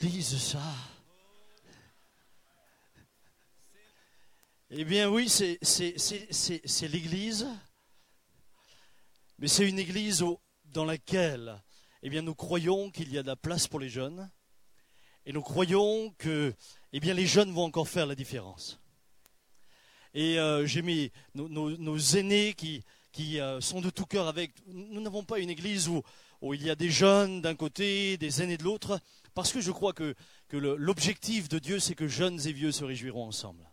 disent ça Eh bien oui, c'est l'Église, mais c'est une Église dans laquelle eh bien, nous croyons qu'il y a de la place pour les jeunes, et nous croyons que eh bien, les jeunes vont encore faire la différence. Et euh, j'ai mis nos, aînés qui, qui euh, sont de tout cœur avec. Nous n'avons pas une église où, où il y a des jeunes d'un côté, des aînés de l'autre, parce que je crois que, que l'objectif de Dieu, c'est que jeunes et vieux se réjouiront ensemble.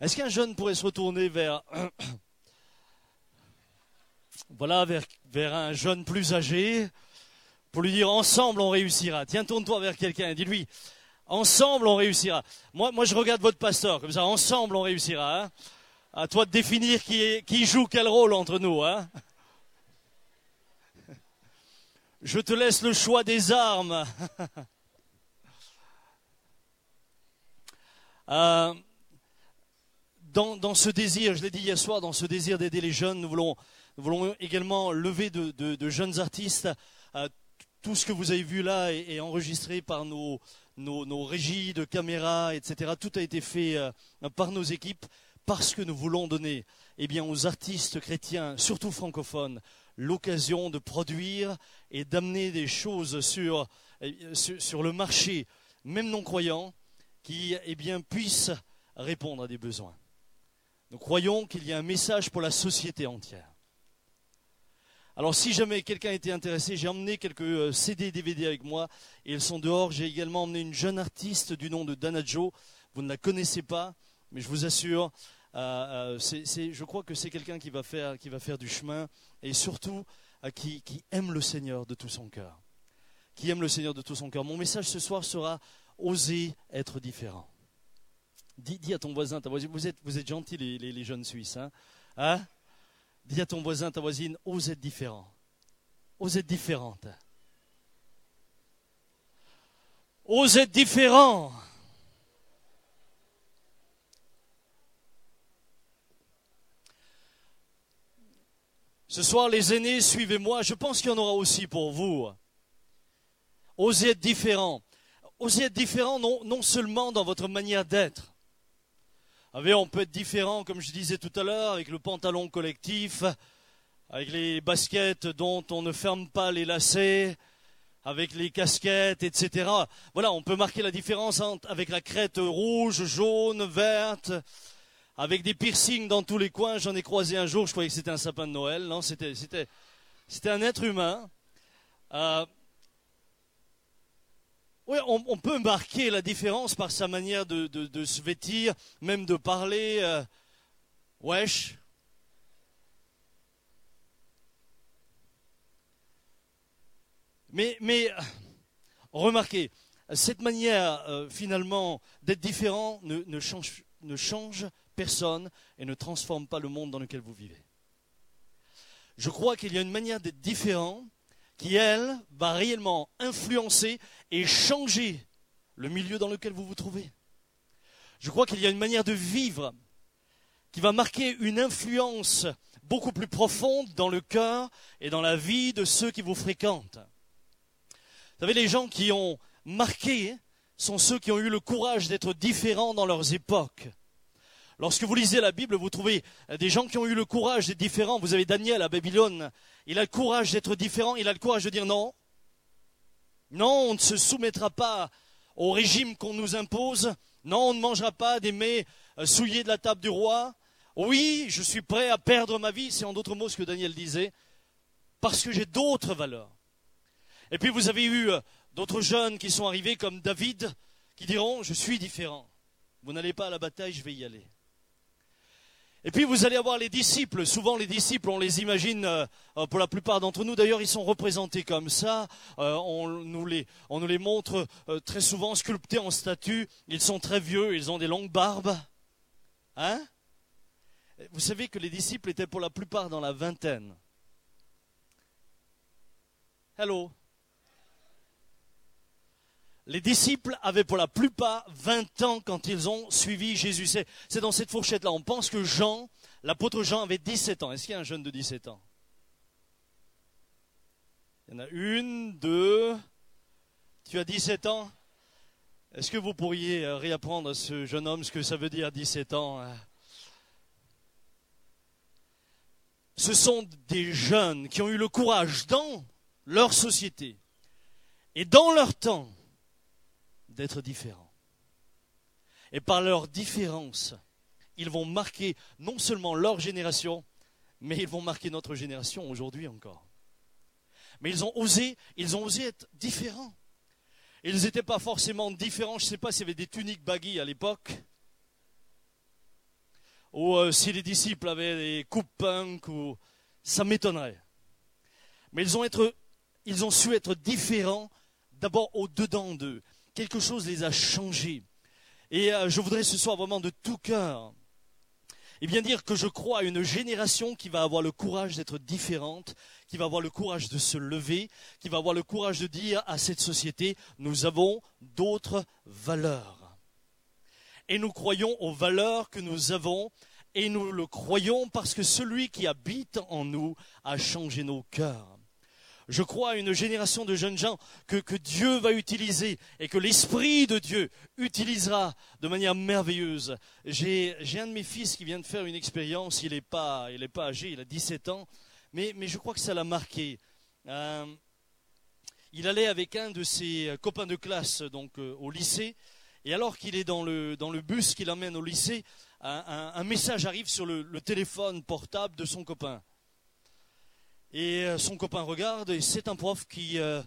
Est-ce qu'un jeune pourrait se retourner vers, voilà, vers, vers un jeune plus âgé pour lui dire ensemble on réussira. Tiens, tourne-toi vers quelqu'un et dis-lui ensemble on réussira. Moi, moi, je regarde votre pasteur comme ça, ensemble on réussira. Hein. à toi de définir qui, qui joue quel rôle entre nous. Hein je te laisse le choix des armes. euh, dans, ce désir, je l'ai dit hier soir, dans ce désir d'aider les jeunes, nous voulons, également lever de, jeunes artistes. Euh, tout ce que vous avez vu là est, enregistré par nos, régies de caméras, etc. Tout a été fait euh, par nos équipes parce que nous voulons donner eh aux artistes chrétiens, surtout francophones, l'occasion de produire et d'amener des choses sur, euh, sur, le marché, même non croyants, qui eh bien, puissent répondre à des besoins. Nous croyons qu'il y a un message pour la société entière. Alors si jamais quelqu'un était intéressé, j'ai emmené quelques CD et DVD avec moi et ils sont dehors. J'ai également emmené une jeune artiste du nom de Dana Joe. Vous ne la connaissez pas, mais je vous assure, euh, euh, je crois que c'est quelqu'un qui, va faire, qui va faire du chemin et surtout qui, qui aime le Seigneur de tout son cœur. Qui aime le Seigneur de tout son cœur. Mon message ce soir sera oser être différent. Dis, à ton voisin, ta voisine, vous êtes, vous êtes gentils les, jeunes Suisses. Hein, hein? Dis à ton voisin, ta voisine, ose être différent. Ose être différente. Ose être différent. Ce soir, les aînés, suivez-moi. Je pense qu'il y en aura aussi pour vous. Osez être différent. Osez être différent non, seulement dans votre manière d'être, on peut être différent, comme je disais tout à l'heure, avec le pantalon collectif, avec les baskets dont on ne ferme pas les lacets, avec les casquettes, etc. Voilà, on peut marquer la différence avec la crête rouge, jaune, verte, avec des piercings dans tous les coins. J'en ai croisé un jour, je croyais que c'était un sapin de Noël. Non, c'était, c'était, c'était un être humain. Euh, oui, on, peut marquer la différence par sa manière de, se vêtir, même de parler. Euh, wesh. Mais, mais remarquez, cette manière euh, finalement d'être différent ne, change, ne change personne et ne transforme pas le monde dans lequel vous vivez. Je crois qu'il y a une manière d'être différent qui, elle, va réellement influencer et changer le milieu dans lequel vous vous trouvez. Je crois qu'il y a une manière de vivre qui va marquer une influence beaucoup plus profonde dans le cœur et dans la vie de ceux qui vous fréquentent. Vous savez, les gens qui ont marqué sont ceux qui ont eu le courage d'être différents dans leurs époques. Lorsque vous lisez la Bible, vous trouvez des gens qui ont eu le courage d'être différents. Vous avez Daniel à Babylone. Il a le courage d'être différent. Il a le courage de dire non. Non, on ne se soumettra pas au régime qu'on nous impose. Non, on ne mangera pas des mets euh, souillés de la table du roi. Oui, je suis prêt à perdre ma vie. C'est en d'autres mots ce que Daniel disait. Parce que j'ai d'autres valeurs. Et puis vous avez eu euh, d'autres jeunes qui sont arrivés comme David qui diront, je suis différent. Vous n'allez pas à la bataille, je vais y aller. Et puis vous allez avoir les disciples. Souvent les disciples, on les imagine, euh, euh, pour la plupart d'entre nous d'ailleurs, ils sont représentés comme ça. Euh, on, nous les, on nous les montre très souvent sculptés en statues. Ils sont très vieux, ils ont des longues barbes. Hein? Vous savez que les disciples étaient pour la plupart dans la vingtaine. Hello? Les disciples avaient pour la plupart 20 ans quand ils ont suivi Jésus. C'est dans cette fourchette-là. On pense que Jean, l'apôtre Jean, avait 17 ans. Est-ce qu'il y a un jeune de 17 ans? Il y en a une, deux. Tu as 17 ans? Est-ce que vous pourriez euh, réapprendre à ce jeune homme ce que ça veut dire à 17 ans hein Ce sont des jeunes qui ont eu le courage dans leur société et dans leur temps d'être différents. Et par leur différence, ils vont marquer non seulement leur génération, mais ils vont marquer notre génération aujourd'hui encore. Mais ils ont osé, ils ont osé être différents. Ils n'étaient pas forcément différents. Je ne sais pas s'il y avait des tuniques baggy à l'époque. Ou euh, si les disciples avaient des coupes punk, ou... ça m'étonnerait. Mais ils ont, être, ils ont su être différents d'abord au-dedans d'eux. Quelque chose les a changés. Et euh, je voudrais ce soir vraiment de tout cœur et bien dire que je crois à une génération qui va avoir le courage d'être différente, qui va avoir le courage de se lever, qui va avoir le courage de dire à cette société, nous avons d'autres valeurs. Et nous croyons aux valeurs que nous avons, et nous le croyons parce que celui qui habite en nous a changé nos cœurs. Je crois à une génération de jeunes gens que, Dieu va utiliser et que l'Esprit de Dieu utilisera de manière merveilleuse. J'ai un de mes fils qui vient de faire une expérience, il n'est pas, pas âgé, il a 17 ans, mais, je crois que ça l'a marqué. Euh, il allait avec un de ses copains de classe donc euh, au lycée, et alors qu'il est dans le, dans le bus qui l'emmène au lycée, un, message arrive sur le téléphone portable de son copain. Et euh, son copain regarde et c'est un prof qui euh,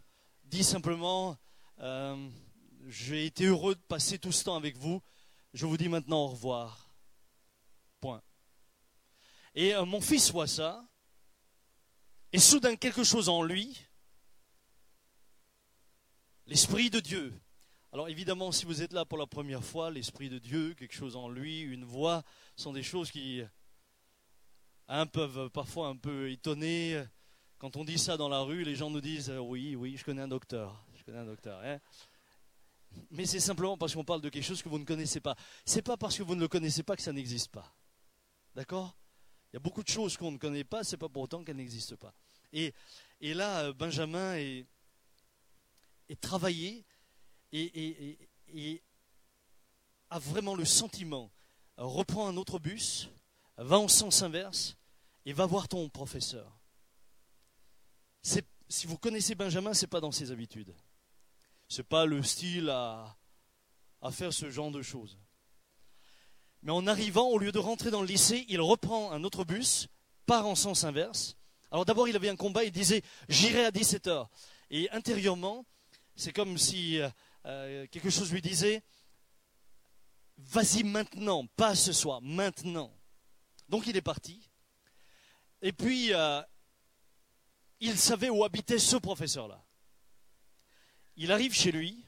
dit simplement euh, J'ai été heureux de passer tout ce temps avec vous. Je vous dis maintenant au revoir. Point. Et mon fils voit ça. Et soudain, quelque chose en lui, l'Esprit de Dieu. Alors évidemment, si vous êtes là pour la première fois, l'Esprit de Dieu, quelque chose en lui, une voix, sont des choses qui peuvent parfois un peu étonner, quand on dit ça dans la rue, les gens nous disent euh, oui, oui, je connais un docteur. Je connais un docteur. Hein. Mais c'est simplement parce qu'on parle de quelque chose que vous ne connaissez pas. C'est pas parce que vous ne le connaissez pas que ça n'existe pas. D'accord? Il y a beaucoup de choses qu'on ne connaît pas, c'est pas pour autant qu'elles n'existent pas. Et, là, euh, Benjamin est, travaillé et, et, a vraiment le sentiment, reprend un autre bus, va en sens inverse et va voir ton professeur si vous connaissez Benjamin, ce n'est pas dans ses habitudes. Ce n'est pas le style à, à faire ce genre de choses. Mais en arrivant, au lieu de rentrer dans le lycée, il reprend un autre bus, part en sens inverse. Alors d'abord, il avait un combat, il disait J'irai à 17h. Et intérieurement, c'est comme si euh, euh, quelque chose lui disait Vas-y maintenant, pas ce soir, maintenant. Donc il est parti. Et puis, euh, il savait où habitait ce professeur-là. Il arrive chez lui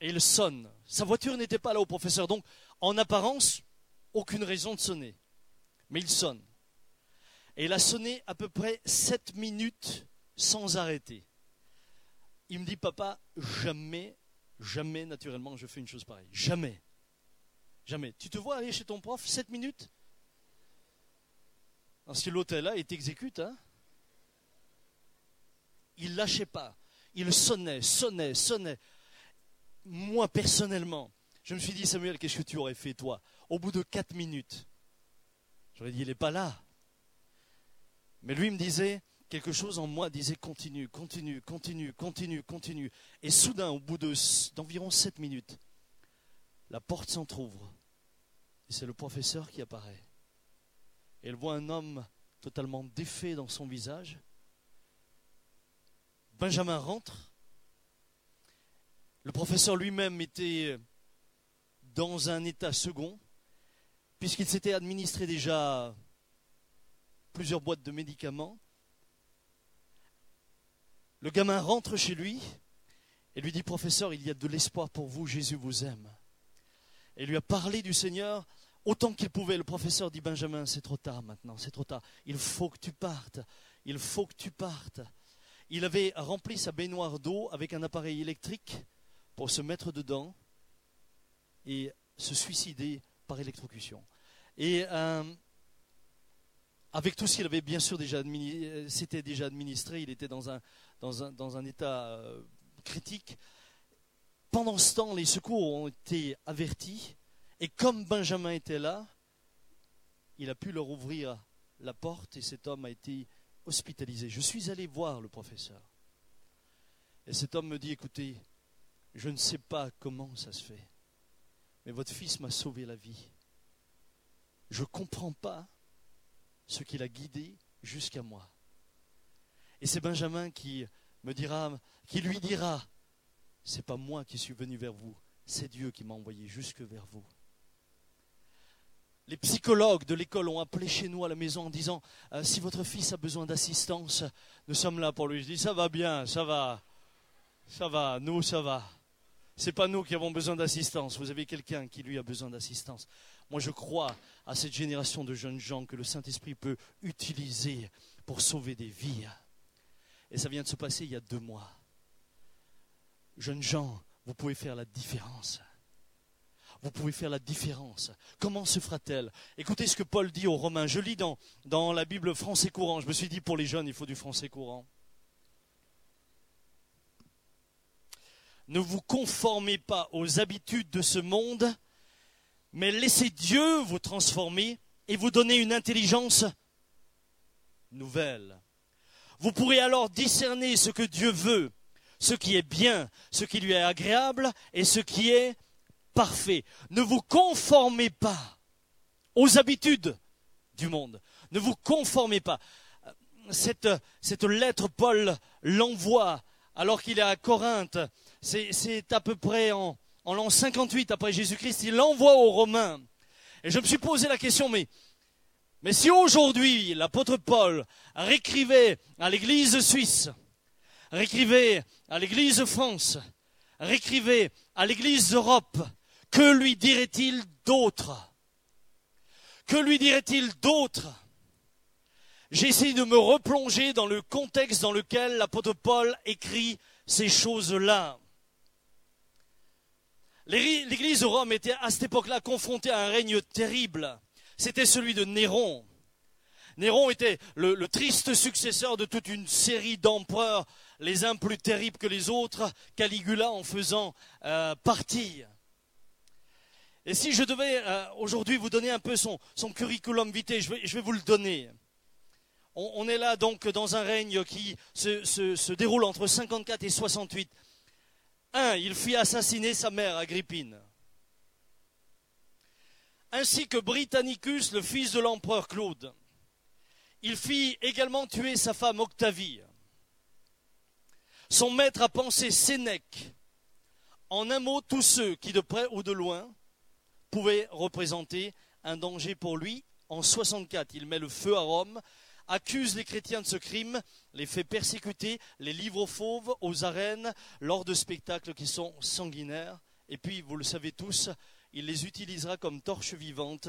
et il sonne. Sa voiture n'était pas là au professeur, donc en apparence, aucune raison de sonner. Mais il sonne. Et il a sonné à peu près sept minutes sans arrêter. Il me dit, papa, jamais, jamais, naturellement, je fais une chose pareille. Jamais. Jamais. Tu te vois aller chez ton prof sept minutes? Parce que l'hôtel là, il t'exécute. Hein il lâchait pas. Il sonnait, sonnait, sonnait. Moi, personnellement, je me suis dit, Samuel, qu'est-ce que tu aurais fait, toi? Au bout de quatre minutes, j'aurais dit, il n'est pas là. Mais lui me disait, quelque chose en moi disait, continue, continue, continue, continue, continue. Et soudain, au bout d'environ sept minutes, la porte s'entr'ouvre. Et c'est le professeur qui apparaît. Elle voit un homme totalement défait dans son visage. Benjamin rentre. Le professeur lui-même était dans un état second, puisqu'il s'était administré déjà plusieurs boîtes de médicaments. Le gamin rentre chez lui et lui dit, professeur, il y a de l'espoir pour vous, Jésus vous aime. Et lui a parlé du Seigneur autant qu'il pouvait. Le professeur dit Benjamin, c'est trop tard maintenant, c'est trop tard. Il faut que tu partes. Il faut que tu partes. Il avait rempli sa baignoire d'eau avec un appareil électrique pour se mettre dedans et se suicider par électrocution. Et euh, avec tout ce qu'il avait bien sûr déjà administré, déjà administré, il était dans un état euh, critique. pendant ce temps, les secours ont été avertis, et comme Benjamin était là, il a pu leur ouvrir la porte, et cet homme a été hospitalisé. Je suis allé voir le professeur. Et cet homme me dit, écoutez, je ne sais pas comment ça se fait, mais votre fils m'a sauvé la vie. Je ne comprends pas ce qu'il a guidé jusqu'à moi. Et c'est Benjamin qui me dira, qui lui dira, c'est pas moi qui suis venu vers vous, c'est Dieu qui m'a envoyé jusque vers vous. Les psychologues de l'école ont appelé chez nous à la maison en disant euh, si votre fils a besoin d'assistance, nous sommes là pour lui. Je dis ça va bien, ça va, ça va, nous ça va. C'est pas nous qui avons besoin d'assistance. Vous avez quelqu'un qui lui a besoin d'assistance. Moi, je crois à cette génération de jeunes gens que le Saint-Esprit peut utiliser pour sauver des vies. Et ça vient de se passer il y a deux mois. Jeunes gens, vous pouvez faire la différence. Vous pouvez faire la différence. Comment se fera-t-elle? Écoutez ce que Paul dit aux Romains. Je lis dans, dans la Bible français courant. Je me suis dit, pour les jeunes, il faut du français courant. Ne vous conformez pas aux habitudes de ce monde, mais laissez Dieu vous transformer et vous donner une intelligence nouvelle. Vous pourrez alors discerner ce que Dieu veut, ce qui est bien, ce qui lui est agréable et ce qui est parfait. Ne vous conformez pas aux habitudes du monde. Ne vous conformez pas. Cette, cette lettre, Paul l'envoie alors qu'il est à Corinthe. C'est à peu près en, en l'an 58 après Jésus-Christ. Il l'envoie aux Romains. Et je me suis posé la question, mais, mais si aujourd'hui l'apôtre Paul réécrivait à l'église suisse, réécrivait à l'église France, réécrivait à l'église d'Europe, que lui dirait-il d'autre Que lui dirait-il d'autre J'essaie de me replonger dans le contexte dans lequel l'apôtre Paul écrit ces choses-là. L'église de Rome était à cette époque-là confrontée à un règne terrible. C'était celui de Néron. Néron était le, triste successeur de toute une série d'empereurs, les uns plus terribles que les autres, Caligula en faisant euh, partie. Et si je devais euh, aujourd'hui vous donner un peu son, curriculum vitae, je vais, vous le donner. On, est là donc dans un règne qui se, se, déroule entre 54 et 68. Un, il fit assassiner sa mère Agrippine, ainsi que Britannicus, le fils de l'empereur Claude. Il fit également tuer sa femme Octavie. Son maître a pensé Sénèque. En un mot, tous ceux qui, de près ou de loin, pouvaient représenter un danger pour lui. En 64, il met le feu à Rome, accuse les chrétiens de ce crime, les fait persécuter, les livre aux fauves, aux arènes, lors de spectacles qui sont sanguinaires. Et puis, vous le savez tous, il les utilisera comme torches vivantes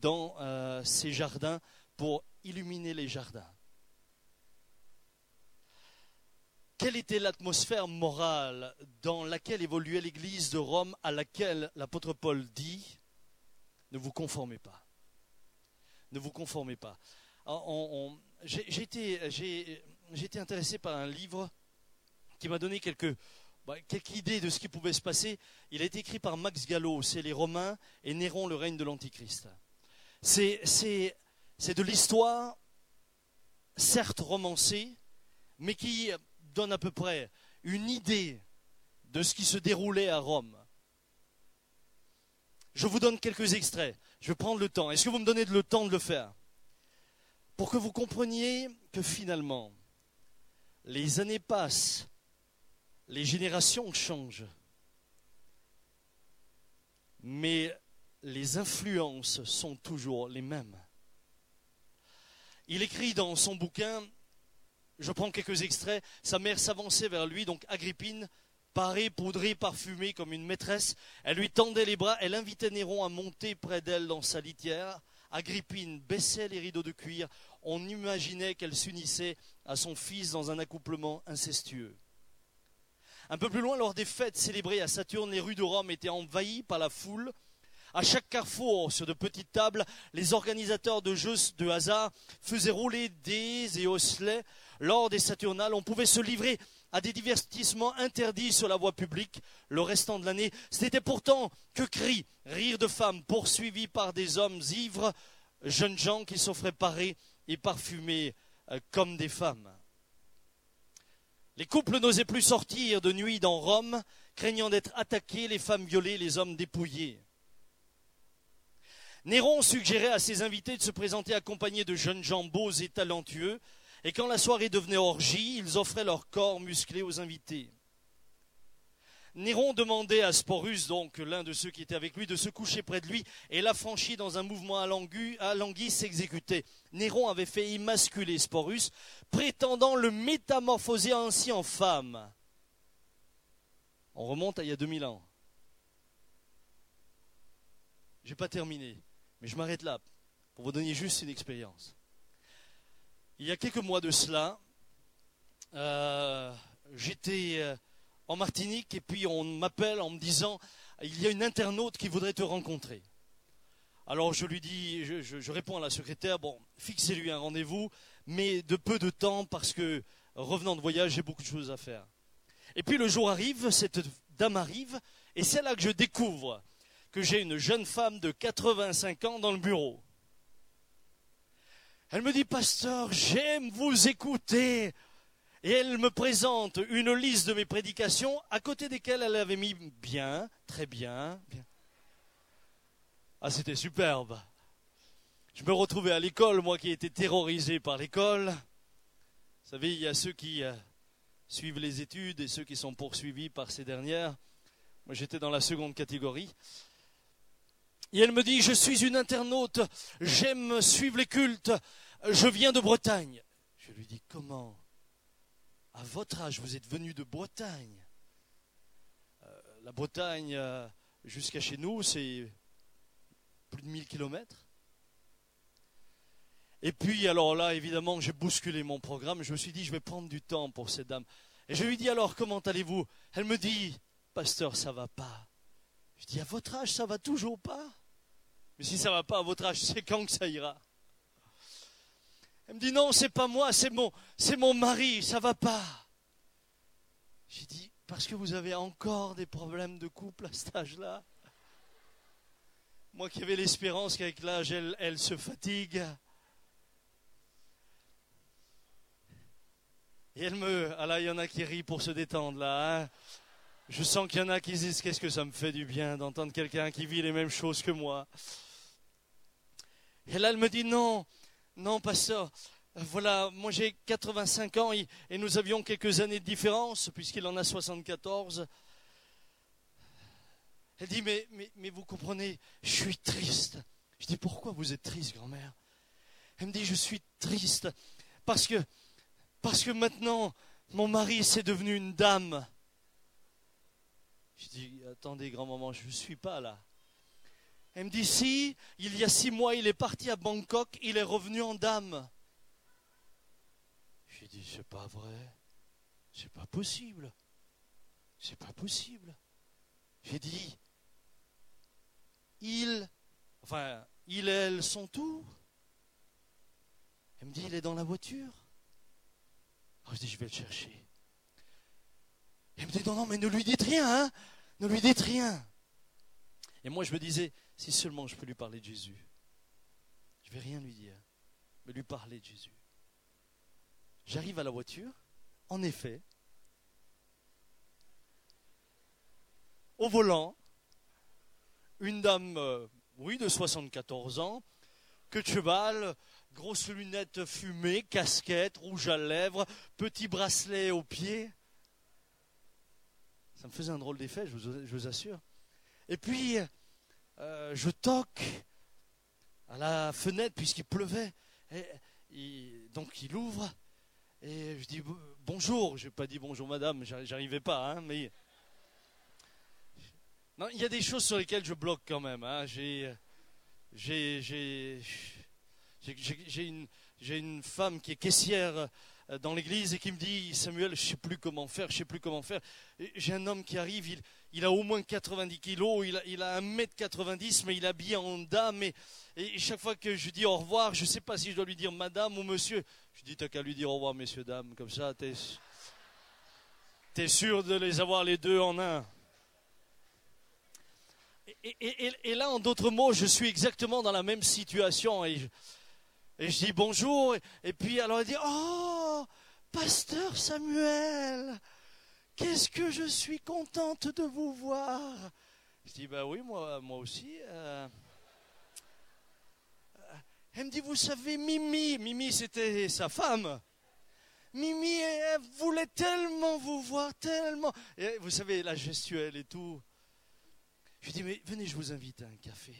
dans euh, ses jardins pour illuminer les jardins. Quelle était l'atmosphère morale dans laquelle évoluait l'Église de Rome à laquelle l'apôtre Paul dit Ne vous conformez pas. Ne vous conformez pas. J'ai été, intéressé par un livre qui m'a donné quelques, bah, quelques idées de ce qui pouvait se passer. Il a été écrit par Max Gallo, c'est les Romains et Néron, le règne de l'Antichrist. C'est de l'histoire, certes romancée, mais qui donne à peu près une idée de ce qui se déroulait à Rome. Je vous donne quelques extraits. Je vais prendre le temps. Est-ce que vous me donnez le temps de le faire? Pour que vous compreniez que finalement, les années passent, les générations changent, mais les influences sont toujours les mêmes. Il écrit dans son bouquin, je prends quelques extraits, sa mère s'avançait vers lui, donc Agrippine, parée, poudrée, parfumée comme une maîtresse. Elle lui tendait les bras, elle invitait Néron à monter près d'elle dans sa litière. Agrippine baissait les rideaux de cuir. On imaginait qu'elle s'unissait à son fils dans un accouplement incestueux. Un peu plus loin, lors des fêtes célébrées à Saturne, les rues de Rome étaient envahies par la foule. À chaque carrefour, sur de petites tables, les organisateurs de jeux de hasard faisaient rouler des et osselets. Lors des Saturnales, on pouvait se livrer à des divertissements interdits sur la voie publique le restant de l'année. C'était pourtant que cris, rires de femmes poursuivis par des hommes ivres, jeunes gens qui s'offraient parés et parfumés euh, comme des femmes. Les couples n'osaient plus sortir de nuit dans Rome, craignant d'être attaqués, les femmes violées, les hommes dépouillés. Néron suggérait à ses invités de se présenter accompagnés de jeunes gens beaux et talentueux, et quand la soirée devenait orgie, ils offraient leur corps musclé aux invités. Néron demandait à Sporus, donc l'un de ceux qui étaient avec lui, de se coucher près de lui, et l'affranchi dans un mouvement alangui s'exécutait. Néron avait fait émasculer Sporus, prétendant le métamorphoser ainsi en femme. On remonte à il y a 2000 ans. Je n'ai pas terminé, mais je m'arrête là pour vous donner juste une expérience. Il y a quelques mois de cela, euh, j'étais euh, en Martinique et puis on m'appelle en me disant il y a une internaute qui voudrait te rencontrer. Alors je lui dis, je, réponds à la secrétaire, bon, fixez-lui un rendez-vous, mais de peu de temps parce que revenant de voyage, j'ai beaucoup de choses à faire. Et puis le jour arrive, cette dame arrive, et c'est là que je découvre que j'ai une jeune femme de 85 ans dans le bureau. Elle me dit, pasteur, j'aime vous écouter. Et elle me présente une liste de mes prédications à côté desquelles elle avait mis bien, très bien. bien. Ah, c'était superbe. Je me retrouvais à l'école, moi qui étais terrorisé par l'école. Vous savez, il y a ceux qui euh, suivent les études et ceux qui sont poursuivis par ces dernières. Moi, j'étais dans la seconde catégorie. Et elle me dit, je suis une internaute, j'aime suivre les cultes, je viens de Bretagne. Je lui dis, comment? À votre âge, vous êtes venu de Bretagne. Euh, la Bretagne, euh, jusqu'à chez nous, c'est plus de 1000 kilomètres. Et puis, alors là, évidemment, j'ai bousculé mon programme. Je me suis dit, je vais prendre du temps pour cette dame. Et je lui dis, alors, comment allez-vous? Elle me dit, pasteur, ça va pas. Je dis, à votre âge, ça va toujours pas Mais si ça va pas à votre âge, c'est quand que ça ira? Elle me dit, non, c'est pas moi, c'est mon, c'est mon mari, ça va pas. J'ai dit, parce que vous avez encore des problèmes de couple à cet âge-là? Moi qui avais l'espérance qu'avec l'âge, elle, se fatigue. Et elle me. Ah là, il y en a qui rient pour se détendre là. Hein. Je sens qu'il y en a qui disent qu'est-ce que ça me fait du bien d'entendre quelqu'un qui vit les mêmes choses que moi. Et là, elle me dit non, non, pasteur. Voilà, moi j'ai 85 ans et, nous avions quelques années de différence, puisqu'il en a 74. Elle dit, mais, mais, mais vous comprenez, je suis triste. Je dis, pourquoi vous êtes triste, grand-mère? Elle me dit, je suis triste parce que, parce que maintenant, mon mari, c'est devenu une dame. Je dis, attendez, grand-maman, je ne suis pas là. Elle me dit, si, il y a six mois, il est parti à Bangkok, il est revenu en dame. Je dis, c'est pas vrai. C'est pas possible. C'est pas possible. J'ai dit, il, enfin, il et elle sont où? Elle me dit, il est dans la voiture. Alors je dis, je vais le chercher. Elle me dit, non, non, mais ne lui dites rien, hein ne lui dites rien. Et moi, je me disais, si seulement je peux lui parler de Jésus, je ne vais rien lui dire, mais lui parler de Jésus. J'arrive à la voiture, en effet, au volant, une dame, euh, oui, de 74 ans, que de cheval, grosses lunettes fumées, casquette, rouge à lèvres, petit bracelet aux pieds. Ça me faisait un drôle d'effet, je vous, assure. Et puis, euh, je toque à la fenêtre puisqu'il pleuvait. Et, donc il ouvre et je dis bonjour. Je n'ai pas dit bonjour madame, j'arrivais pas, hein, mais non, il y a des choses sur lesquelles je bloque quand même. Hein. J'ai, j'ai, une, une femme qui est caissière dans l'église et qui me dit Samuel, je ne sais plus comment faire, je sais plus comment faire. J'ai un homme qui arrive, il, a au moins 90 kilos, il a, il a 1m90, mais il est habillé en dame. Et, et chaque fois que je dis au revoir, je ne sais pas si je dois lui dire madame ou monsieur. Je dis T'as qu'à lui dire au revoir, messieurs, dames, comme ça. T'es sûr de les avoir les deux en un et, là, en d'autres mots, je suis exactement dans la même situation. Et et je dis bonjour. Et, puis alors elle dit Oh, pasteur Samuel, qu'est-ce que je suis contente de vous voir. Je dis Ben oui, moi, moi aussi. Euh. Elle me dit Vous savez, Mimi, Mimi c'était sa femme. Mimi, elle voulait tellement vous voir, tellement. Vous savez, la gestuelle et tout. Je dis, mais venez, je vous invite à un café.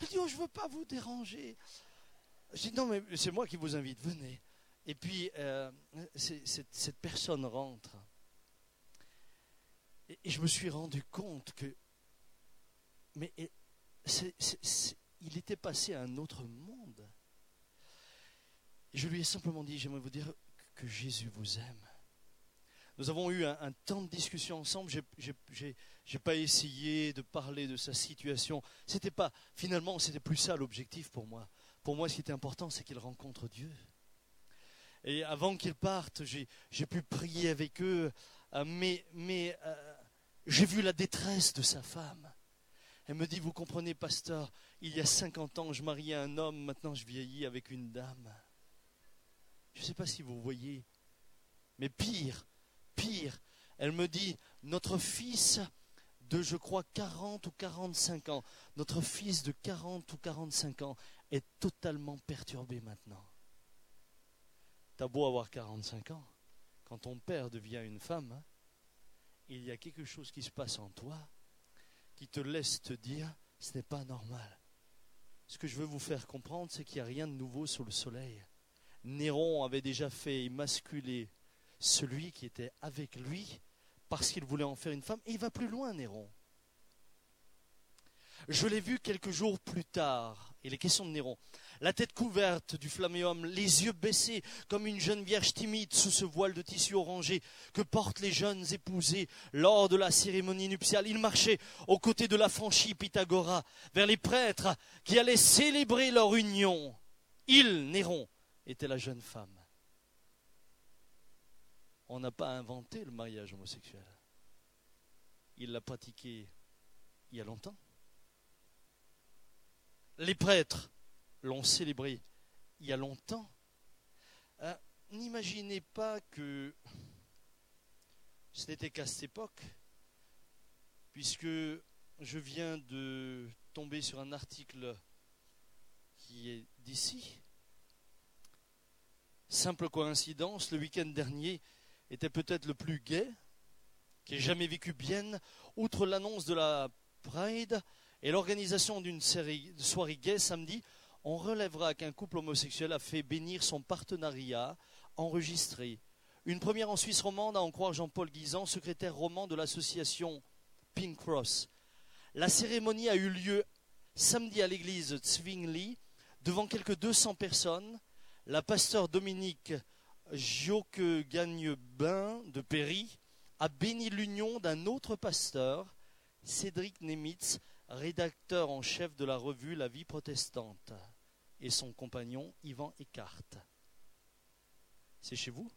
Elle dit, oh, je ne veux pas vous déranger. Je dis, non, mais c'est moi qui vous invite, venez. Et puis, euh, cette, personne rentre. Et, je me suis rendu compte que, mais il était passé à un autre monde. Je lui ai simplement dit, j'aimerais vous dire que Jésus vous aime. Nous avons eu un, temps de discussion ensemble. Je n'ai pas essayé de parler de sa situation. C'était pas, finalement, c'était plus ça l'objectif pour moi. Pour moi, ce qui était important, c'est qu'il rencontre Dieu. Et avant qu'ils partent, j'ai pu prier avec eux, euh, mais, mais euh, j'ai vu la détresse de sa femme. Elle me dit, vous comprenez, pasteur, il y a 50 ans, je mariais un homme, maintenant je vieillis avec une dame. Je ne sais pas si vous voyez, mais pire, pire, elle me dit, notre fils de, je crois, 40 ou 45 ans, notre fils de 40 ou 45 ans est totalement perturbé maintenant. T'as beau avoir 45 ans, quand ton père devient une femme, il y a quelque chose qui se passe en toi qui te laisse te dire, ce n'est pas normal. Ce que je veux vous faire comprendre, c'est qu'il n'y a rien de nouveau sous le soleil. Néron avait déjà fait émasculer celui qui était avec lui parce qu'il voulait en faire une femme. Et il va plus loin, Néron. Je l'ai vu quelques jours plus tard, et les questions de Néron. La tête couverte du flamméum, les yeux baissés comme une jeune vierge timide sous ce voile de tissu orangé que portent les jeunes épousés lors de la cérémonie nuptiale. Il marchait aux côtés de la franchie Pythagora vers les prêtres qui allaient célébrer leur union. Il, Néron, était la jeune femme. On n'a pas inventé le mariage homosexuel. Il l'a pratiqué il y a longtemps. Les prêtres l'ont célébré il y a longtemps. Euh, n'imaginez pas que ce n'était qu'à cette époque, puisque je viens de tomber sur un article qui est d'ici. Simple coïncidence, le week-end dernier, était peut-être le plus gai qui ait jamais vécu bien, outre l'annonce de la Pride et l'organisation d'une soirée gay samedi, on relèvera qu'un couple homosexuel a fait bénir son partenariat enregistré. Une première en Suisse romande, à en croire Jean-Paul Guisan, secrétaire roman de l'association Pink Cross. La cérémonie a eu lieu samedi à l'église Zwingli, devant quelques 200 personnes. La pasteur Dominique Joque Gagnebin de Péry a béni l'union d'un autre pasteur, Cédric Nemitz, rédacteur en chef de la revue La Vie protestante, et son compagnon Yvan Eckhart. C'est chez vous?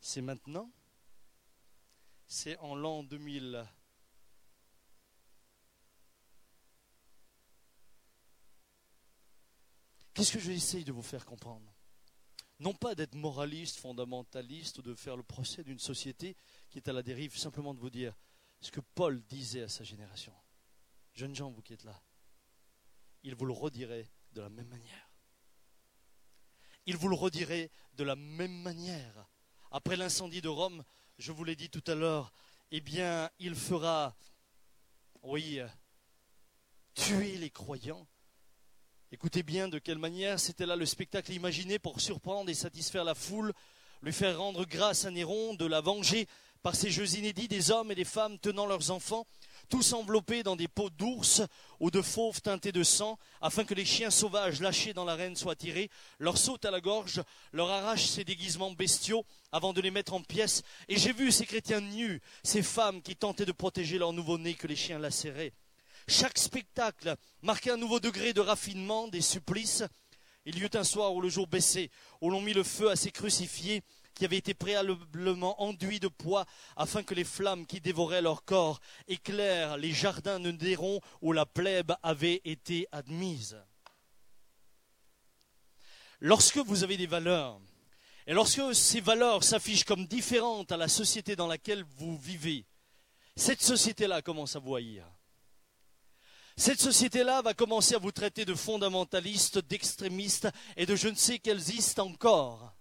C'est maintenant? C'est en l'an 2000. Qu'est-ce que je vais essayer de vous faire comprendre? Non pas d'être moraliste, fondamentaliste ou de faire le procès d'une société qui est à la dérive, simplement de vous dire ce que Paul disait à sa génération. Jeunes gens, vous qui êtes là, il vous le redirait de la même manière. Il vous le redirait de la même manière. Après l'incendie de Rome, je vous l'ai dit tout à l'heure, eh bien, il fera, oui, tuer les croyants Écoutez bien de quelle manière c'était là le spectacle imaginé pour surprendre et satisfaire la foule, lui faire rendre grâce à Néron, de la venger par ces jeux inédits des hommes et des femmes tenant leurs enfants, tous enveloppés dans des peaux d'ours ou de fauves teintés de sang, afin que les chiens sauvages lâchés dans l'arène soient tirés, leur sautent à la gorge, leur arrachent ces déguisements bestiaux avant de les mettre en pièces. Et j'ai vu ces chrétiens nus, ces femmes qui tentaient de protéger leur nouveau-né que les chiens lacéraient. Chaque spectacle marquait un nouveau degré de raffinement des supplices. Il y eut un soir où le jour baissait, où l'on mit le feu à ces crucifiés, qui avaient été préalablement enduits de poids, afin que les flammes qui dévoraient leur corps éclairent les jardins de Néron où la plèbe avait été admise. Lorsque vous avez des valeurs, et lorsque ces valeurs s'affichent comme différentes à la société dans laquelle vous vivez, cette société-là commence à vous haïr. Cette société-là va commencer à vous traiter de fondamentalistes, d'extrémistes et de je ne sais quels istes encore.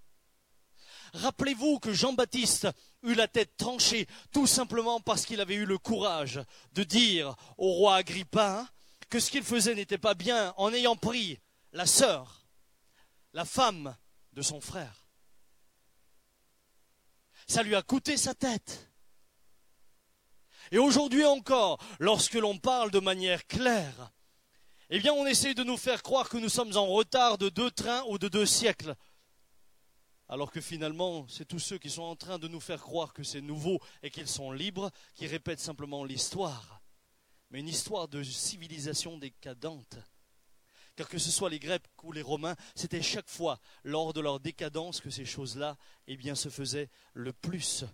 Rappelez-vous que Jean-Baptiste eut la tête tranchée tout simplement parce qu'il avait eu le courage de dire au roi Agrippa que ce qu'il faisait n'était pas bien en ayant pris la sœur, la femme de son frère. Ça lui a coûté sa tête. Et aujourd'hui encore, lorsque l'on parle de manière claire, eh bien on essaie de nous faire croire que nous sommes en retard de deux trains ou de deux siècles. Alors que finalement, c'est tous ceux qui sont en train de nous faire croire que c'est nouveau et qu'ils sont libres qui répètent simplement l'histoire. Mais une histoire de civilisation décadente. Car que ce soit les Grecs ou les Romains, c'était chaque fois lors de leur décadence que ces choses-là eh bien, se faisaient le plus.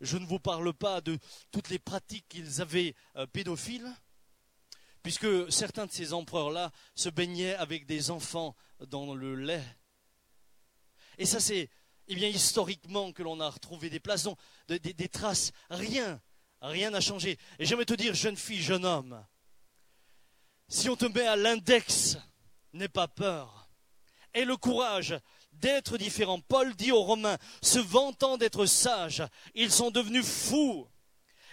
Je ne vous parle pas de toutes les pratiques qu'ils avaient euh, pédophiles, puisque certains de ces empereurs-là se baignaient avec des enfants dans le lait. Et ça, c'est eh bien historiquement que l'on a retrouvé des places, des, traces. Rien, rien n'a changé. Et j'aimerais te dire, jeune fille, jeune homme, si on te met à l'index n'aie pas peur. Aie le courage d'être différent. Paul dit aux Romains, se vantant d'être sages, ils sont devenus fous.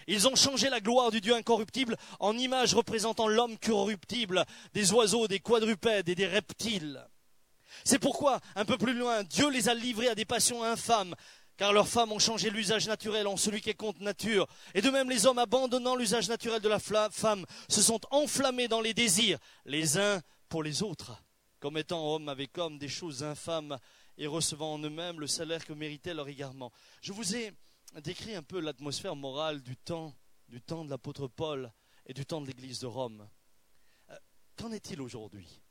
Ils ont changé la gloire du Dieu incorruptible en image représentant l'homme corruptible, des oiseaux, des quadrupèdes et des reptiles. C'est pourquoi, un peu plus loin, Dieu les a livrés à des passions infâmes, car leurs femmes ont changé l'usage naturel en celui qui est contre nature. Et de même, les hommes, abandonnant l'usage naturel de la femme, se sont enflammés dans les désirs, les uns pour les autres, commettant homme avec homme des choses infâmes et recevant en eux-mêmes le salaire que méritait leur égarement. Je vous ai décrit un peu l'atmosphère morale du temps, du temps de l'apôtre Paul et du temps de l'Église de Rome. Euh, qu'en est-il aujourd'hui?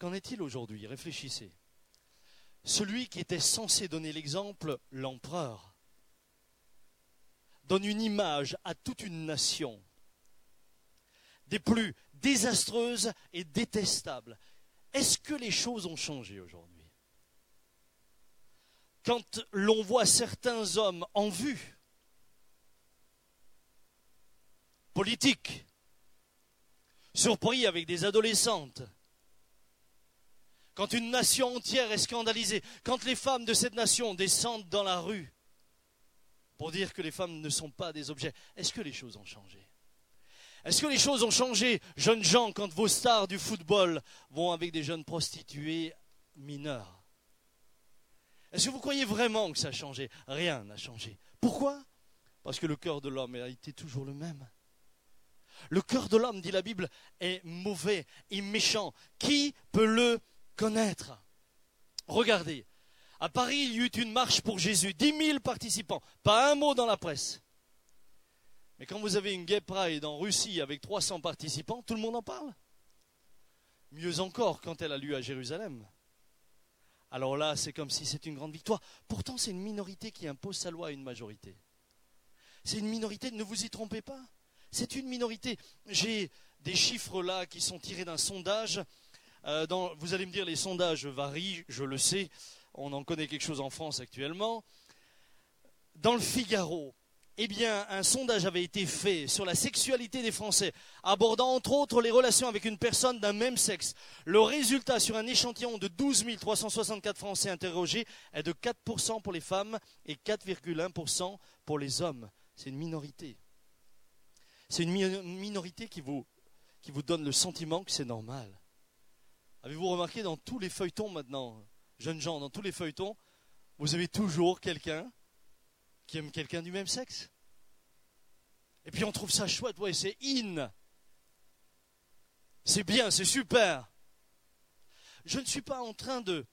Qu'en est-il aujourd'hui? Réfléchissez. Celui qui était censé donner l'exemple, l'empereur, donne une image à toute une nation des plus désastreuses et détestables. Est-ce que les choses ont changé aujourd'hui? Quand l'on voit certains hommes en vue, politiques, surpris avec des adolescentes, quand une nation entière est scandalisée, quand les femmes de cette nation descendent dans la rue pour dire que les femmes ne sont pas des objets, est-ce que les choses ont changé? Est-ce que les choses ont changé, jeunes gens, quand vos stars du football vont avec des jeunes prostituées mineures? Est-ce que vous croyez vraiment que ça a changé? Rien n'a changé. Pourquoi? Parce que le cœur de l'homme a été toujours le même. Le cœur de l'homme, dit la Bible, est mauvais et méchant. Qui peut le connaître Regardez, à Paris, il y eut une marche pour Jésus, dix mille participants, pas un mot dans la presse. Mais quand vous avez une Gay Pride en Russie avec 300 participants, tout le monde en parle. Mieux encore quand elle a lieu à Jérusalem. Alors là, c'est comme si c'était une grande victoire. Pourtant, c'est une minorité qui impose sa loi à une majorité. C'est une minorité, ne vous y trompez pas. C'est une minorité. J'ai des chiffres là qui sont tirés d'un sondage. Euh, vous allez me dire, les sondages varient, je le sais. On en connaît quelque chose en France actuellement. Dans le Figaro, eh bien, un sondage avait été fait sur la sexualité des Français, abordant entre autres les relations avec une personne d'un même sexe. Le résultat sur un échantillon de 12 364 Français interrogés est de 4% pour les femmes et 4,1% pour les hommes. C'est une minorité. C'est une minorité qui vous, qui vous donne le sentiment que c'est normal. Avez-vous remarqué dans tous les feuilletons maintenant, jeunes gens, dans tous les feuilletons, vous avez toujours quelqu'un qui aime quelqu'un du même sexe? Et puis on trouve ça chouette, ouais, c'est in. C'est bien, c'est super. Je ne suis pas en train de.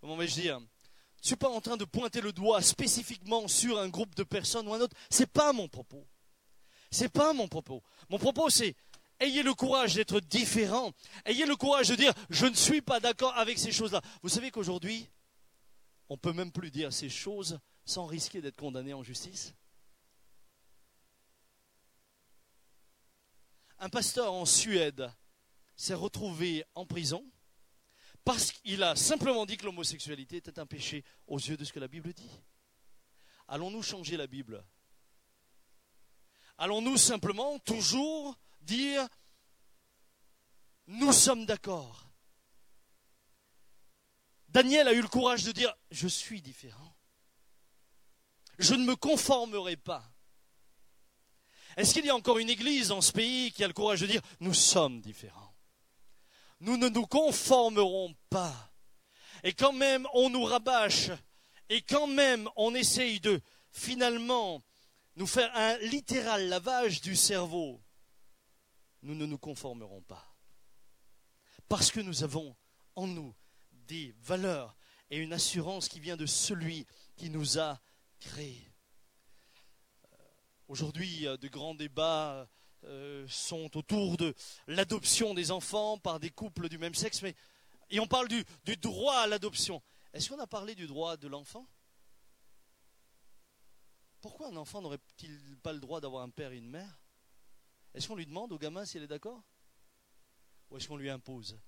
Comment vais-je dire? Je ne suis pas en train de pointer le doigt spécifiquement sur un groupe de personnes ou un autre. Ce n'est pas mon propos. Ce n'est pas mon propos. Mon propos, c'est Ayez le courage d'être différent. Ayez le courage de dire je ne suis pas d'accord avec ces choses-là. Vous savez qu'aujourd'hui, on ne peut même plus dire ces choses sans risquer d'être condamné en justice. Un pasteur en Suède s'est retrouvé en prison parce qu'il a simplement dit que l'homosexualité était un péché aux yeux de ce que la Bible dit. Allons-nous changer la Bible? Allons-nous simplement toujours dire nous sommes d'accord Daniel a eu le courage de dire je suis différent. Je ne me conformerai pas. Est-ce qu'il y a encore une église dans ce pays qui a le courage de dire nous sommes différents? Nous ne nous conformerons pas. Et quand même on nous rabâche, et quand même on essaye de finalement nous faire un littéral lavage du cerveau, nous ne nous conformerons pas. Parce que nous avons en nous des valeurs et une assurance qui vient de celui qui nous a créés. Euh, aujourd'hui, euh, de grands débats euh, sont autour de l'adoption des enfants par des couples du même sexe, mais et on parle du, du droit à l'adoption. Est-ce qu'on a parlé du droit de l'enfant? Pourquoi un enfant n'aurait-il pas le droit d'avoir un père et une mère? Est-ce qu'on lui demande au gamin s'il est d'accord Ou est-ce qu'on lui impose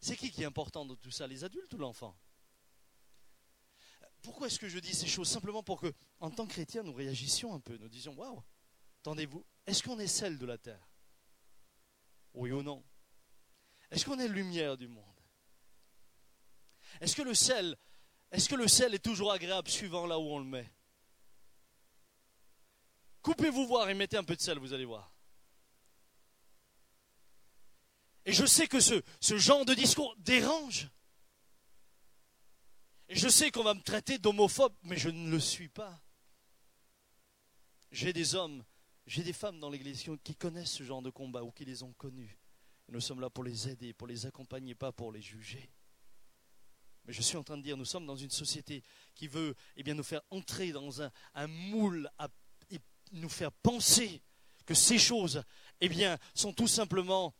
C'est qui qui est important dans tout ça Les adultes ou l'enfant Pourquoi est-ce que je dis ces choses Simplement pour que, en tant que chrétien, nous réagissions un peu, nous disions Waouh, attendez-vous, est-ce qu'on est celle de la terre? Oui ou non Est-ce qu'on est lumière du monde Est-ce que le sel, est-ce que le sel est toujours agréable suivant là où on le met Coupez-vous voir et mettez un peu de sel, vous allez voir. Et je sais que ce, ce genre de discours dérange. Et je sais qu'on va me traiter d'homophobe, mais je ne le suis pas. J'ai des hommes, j'ai des femmes dans l'église qui connaissent ce genre de combat ou qui les ont connus. Et nous sommes là pour les aider, pour les accompagner, pas pour les juger. Mais je suis en train de dire, nous sommes dans une société qui veut eh bien, nous faire entrer dans un, un moule à nous faire penser que ces choses, eh bien, sont tout simplement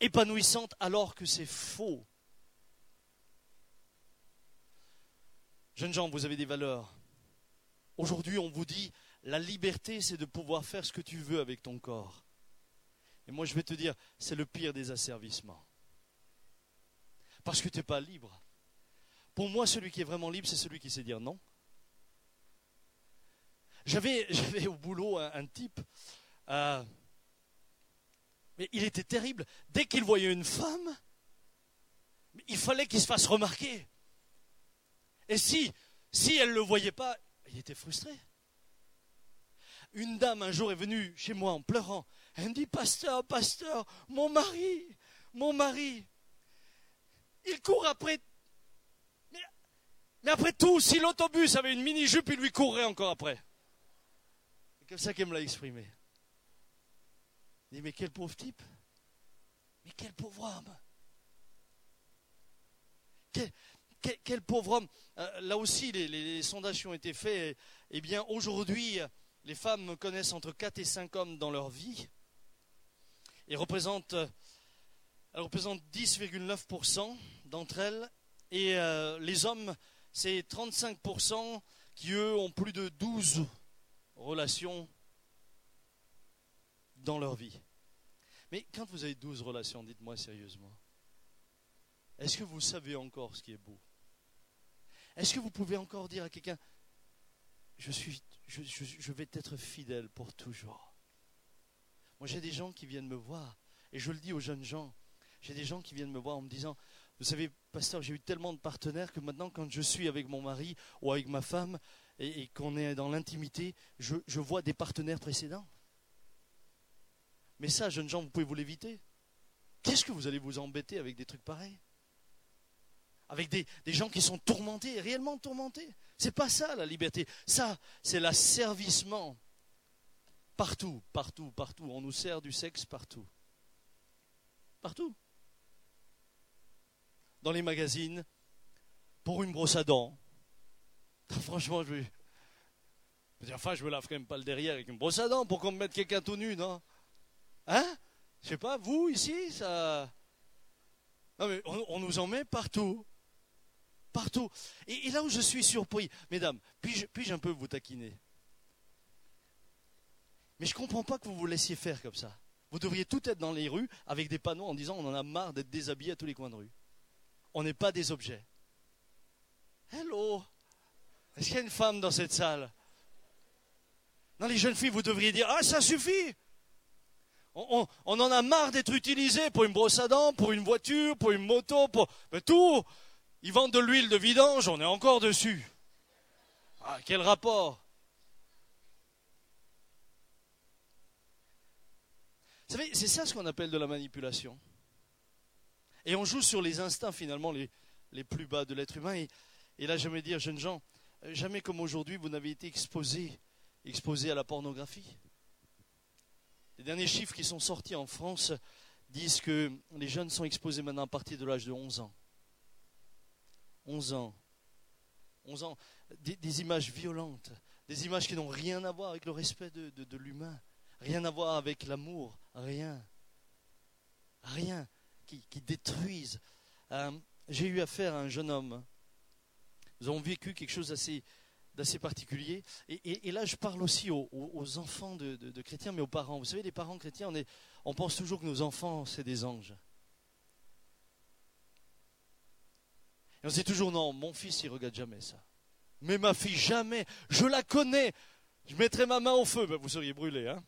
épanouissantes alors que c'est faux. Jeunes gens, vous avez des valeurs. Aujourd'hui, on vous dit, la liberté, c'est de pouvoir faire ce que tu veux avec ton corps. Et moi, je vais te dire, c'est le pire des asservissements. Parce que tu n'es pas libre. Pour moi, celui qui est vraiment libre, c'est celui qui sait dire non. J'avais, j'avais au boulot un, type, euh, mais il était terrible. Dès qu'il voyait une femme, il fallait qu'il se fasse remarquer. Et si, si elle ne le voyait pas, il était frustré. Une dame un jour est venue chez moi en pleurant. Elle me dit, pasteur, pasteur, mon mari, mon mari, il court après. Mais, mais après tout, si l'autobus avait une mini-jupe, il lui courrait encore après comme ça qu'elle me l'a exprimé. Mais quel pauvre type Mais quel pauvre homme quel, pauvre homme euh, Là aussi, les, sondages ont été faits, eh bien, aujourd'hui, les femmes connaissent entre 4 et 5 hommes dans leur vie. Et elles représentent 10,9% d'entre elles. Et euh, les hommes, c'est 35% qui, eux, ont plus de 12 relations dans leur vie. Mais quand vous avez 12 relations, dites-moi sérieusement, est-ce que vous savez encore ce qui est beau? Est-ce que vous pouvez encore dire à quelqu'un, je, suis, je, je vais être fidèle pour toujours? Moi j'ai des gens qui viennent me voir, et je le dis aux jeunes gens, j'ai des gens qui viennent me voir en me disant, vous savez, pasteur, j'ai eu tellement de partenaires que maintenant, quand je suis avec mon mari ou avec ma femme, et, qu'on est dans l'intimité, je, vois des partenaires précédents. Mais ça, jeunes gens, vous pouvez vous l'éviter. Qu'est-ce que vous allez vous embêter avec des trucs pareils? Avec des, gens qui sont tourmentés, réellement tourmentés. C'est pas ça la liberté. Ça, c'est l'asservissement. Partout, partout, partout. On nous sert du sexe partout. Partout. Dans les magazines, pour une brosse à dents, Franchement, je vais. Enfin, je me lave quand même pas le derrière avec une brosse à dents pour qu'on me mette quelqu'un tout nu, non? Hein? Je sais pas, vous ici, ça. Non mais on, nous en met partout. Partout. Et, là où je suis surpris, mesdames, puis-je puis un peu vous taquiner? Mais je ne comprends pas que vous vous laissiez faire comme ça. Vous devriez tout être dans les rues avec des panneaux en disant on en a marre d'être déshabillés à tous les coins de rue. On n'est pas des objets. Hello? Est-ce qu'il y a une femme dans cette salle? Non, les jeunes filles, vous devriez dire Ah, ça suffit on, en a marre d'être utilisés pour une brosse à dents, pour une voiture, pour une moto, pour tout. Ils vendent de l'huile de vidange, on est encore dessus. Ah, quel rapport Vous savez, c'est ça ce qu'on appelle de la manipulation. Et on joue sur les instincts finalement les, plus bas de l'être humain. Et, et là, j'aimerais dire, jeunes gens, jamais comme aujourd'hui, vous n'avez été exposés, exposés à la pornographie. Les derniers chiffres qui sont sortis en France disent que les jeunes sont exposés maintenant à partir de l'âge de 11 ans. 11 ans. 11 ans. Des, images violentes, des images qui n'ont rien à voir avec le respect de l'humain. Rien à voir avec l'amour, rien. Rien qui, détruisent. Euh, j'ai eu affaire à un jeune homme. Nous avons vécu quelque chose d'assez particulier. Et, là, je parle aussi aux, enfants de, chrétiens, mais aux parents. Vous savez, les parents chrétiens, on pense toujours que nos enfants, c'est des anges. Et on se dit toujours, non, mon fils, il regarde jamais ça. Mais ma fille, jamais. Je la connais. Je mettrai ma main au feu. Ben, vous seriez brûlé, hein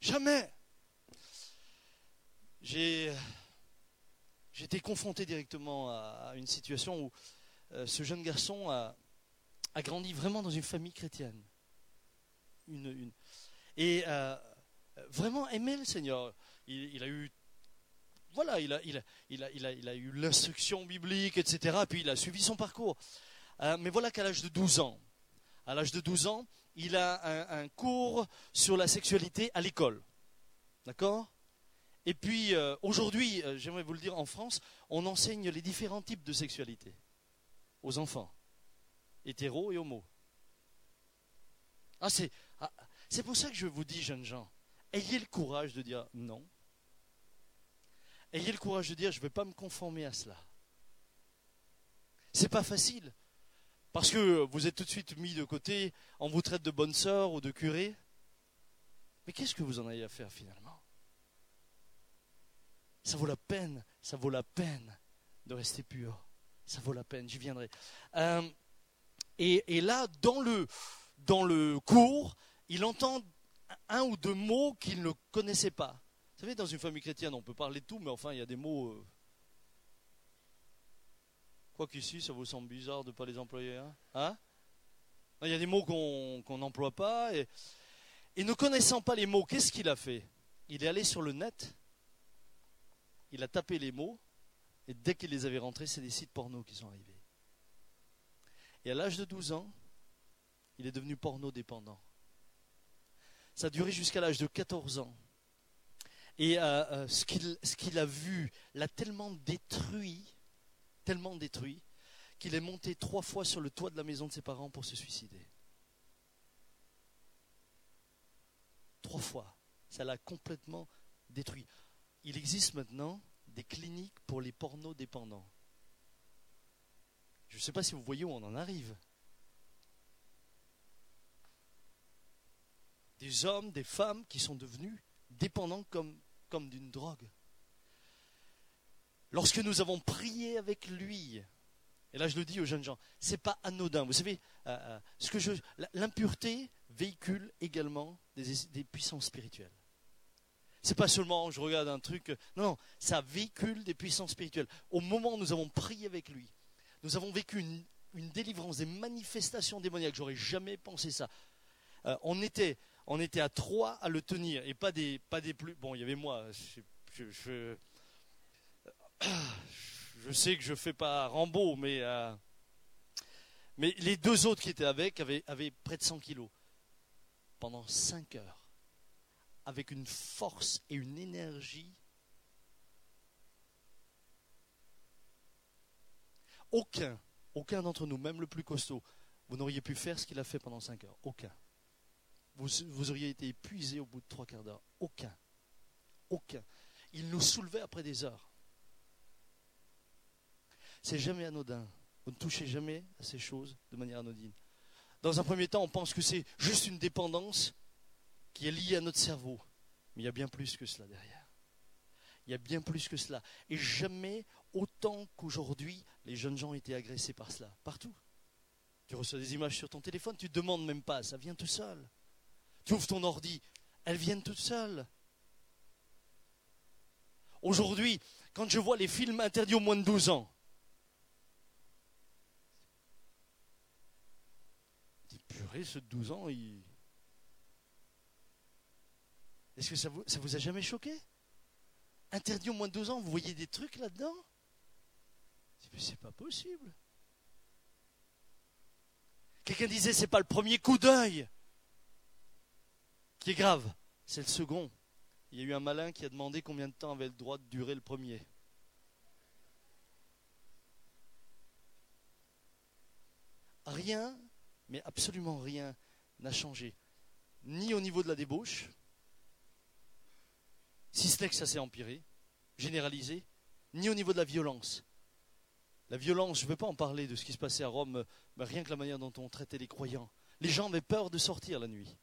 Jamais. J'ai été confronté directement à une situation où euh, ce jeune garçon a, grandi vraiment dans une famille chrétienne. Une, et euh, vraiment aimé le Seigneur. Il, a eu voilà, il a, il il a, eu l'instruction biblique, etc. Puis il a suivi son parcours. Euh, mais voilà qu'à l'âge de 12 ans, à l'âge de 12 ans, il a un, cours sur la sexualité à l'école. D'accord? Et puis euh, aujourd'hui, euh, j'aimerais vous le dire, en France, on enseigne les différents types de sexualité aux enfants, hétéro et homo. Ah, c'est, ah, c'est pour ça que je vous dis, jeunes gens, ayez le courage de dire non. Ayez le courage de dire je ne vais pas me conformer à cela. C'est pas facile. Parce que vous êtes tout de suite mis de côté, on vous traite de bonne sœur ou de curé. Mais qu'est-ce que vous en avez à faire finalement? Ça vaut la peine, ça vaut la peine de rester pur. Ça vaut la peine, j'y viendrai. Euh, et, là, dans le, dans le cours, il entend un ou deux mots qu'il ne connaissait pas. Vous savez, dans une famille chrétienne, on peut parler de tout, mais enfin, il y a des mots euh, Quoi qu'ici, ça vous semble bizarre de ne pas les employer. Hein, hein? Il y a des mots qu'on n'emploie pas. Et ne connaissant pas les mots, qu'est-ce qu'il a fait? Il est allé sur le net, il a tapé les mots, et dès qu'il les avait rentrés, c'est des sites porno qui sont arrivés. Et à l'âge de 12 ans, il est devenu porno dépendant. Ça a duré jusqu'à l'âge de 14 ans. Et euh, euh, ce qu'il a vu l'a tellement détruit tellement détruit qu'il est monté trois fois sur le toit de la maison de ses parents pour se suicider. Trois fois. Ça l'a complètement détruit. Il existe maintenant des cliniques pour les pornos dépendants. Je ne sais pas si vous voyez où on en arrive. Des hommes, des femmes qui sont devenus dépendants comme, d'une drogue. Lorsque nous avons prié avec lui, et là je le dis aux jeunes gens, c'est pas anodin. Vous savez, euh, euh, ce que je, l'impureté véhicule également des, puissances spirituelles. C'est pas seulement je regarde un truc, non, non, ça véhicule des puissances spirituelles. Au moment où nous avons prié avec lui, nous avons vécu une, délivrance, des manifestations démoniaques. J'aurais jamais pensé ça. Euh, on était, on était à trois à le tenir et pas des, pas des plus. Bon, il y avait moi. je, sais que je fais pas Rambo, mais, euh, mais les deux autres qui étaient avec avaient, près de 100 kilos. Pendant 5 heures. Avec une force et une énergie. Aucun, aucun d'entre nous, même le plus costaud, vous n'auriez pu faire ce qu'il a fait pendant 5 heures. Aucun. vous, auriez été épuisé au bout de trois quarts d'heure. Aucun. Aucun. Il nous soulevait après des heures. C'est jamais anodin. Vous ne touchez jamais à ces choses de manière anodine. Dans un premier temps, on pense que c'est juste une dépendance qui est liée à notre cerveau. Mais il y a bien plus que cela derrière. Il y a bien plus que cela. Et jamais autant qu'aujourd'hui, les jeunes gens été agressés par cela. Partout. Tu reçois des images sur ton téléphone, tu ne demandes même pas, ça vient tout seul. Tu ouvres ton ordi, elles viennent toutes seules. Aujourd'hui, quand je vois les films interdits aux moins de 12 ans, je dis purée, ce 12 ans, il... Est-ce que ça vous, a jamais choqué? Interdit aux moins de 12 ans, vous voyez des trucs là-dedans? C'est pas possible. Quelqu'un disait, c'est pas le premier coup d'œil qui est grave, c'est le second. Il y a eu un malin qui a demandé combien de temps avait le droit de durer le premier. Rien, mais absolument rien n'a changé. Ni au niveau de la débauche, si ce n'est que ça s'est empiré, généralisé, ni au niveau de la violence. La violence, je ne veux pas en parler de ce qui se passait à Rome, mais rien que la manière dont on traitait les croyants. Les gens avaient peur de sortir la nuit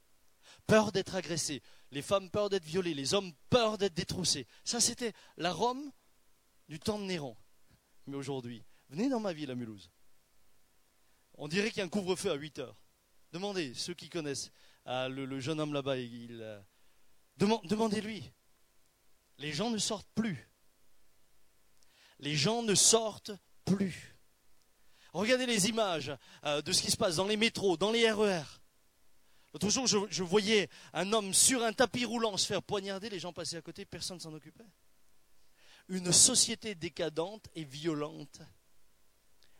peur d'être agressés, les femmes peur d'être violées, les hommes peur d'être détroussés. Ça, c'était la Rome du temps de Néron. Mais aujourd'hui, venez dans ma ville à Mulhouse. On dirait qu'il y a un couvre-feu à 8 heures. Demandez, ceux qui connaissent ah, le, jeune homme là-bas, euh, demandez-lui. Les gens ne sortent plus. Les gens ne sortent plus. Regardez les images euh, de ce qui se passe dans les métros, dans les RER. L'autre jour, je, voyais un homme sur un tapis roulant se faire poignarder, les gens passaient à côté, personne ne s'en occupait. Une société décadente et violente.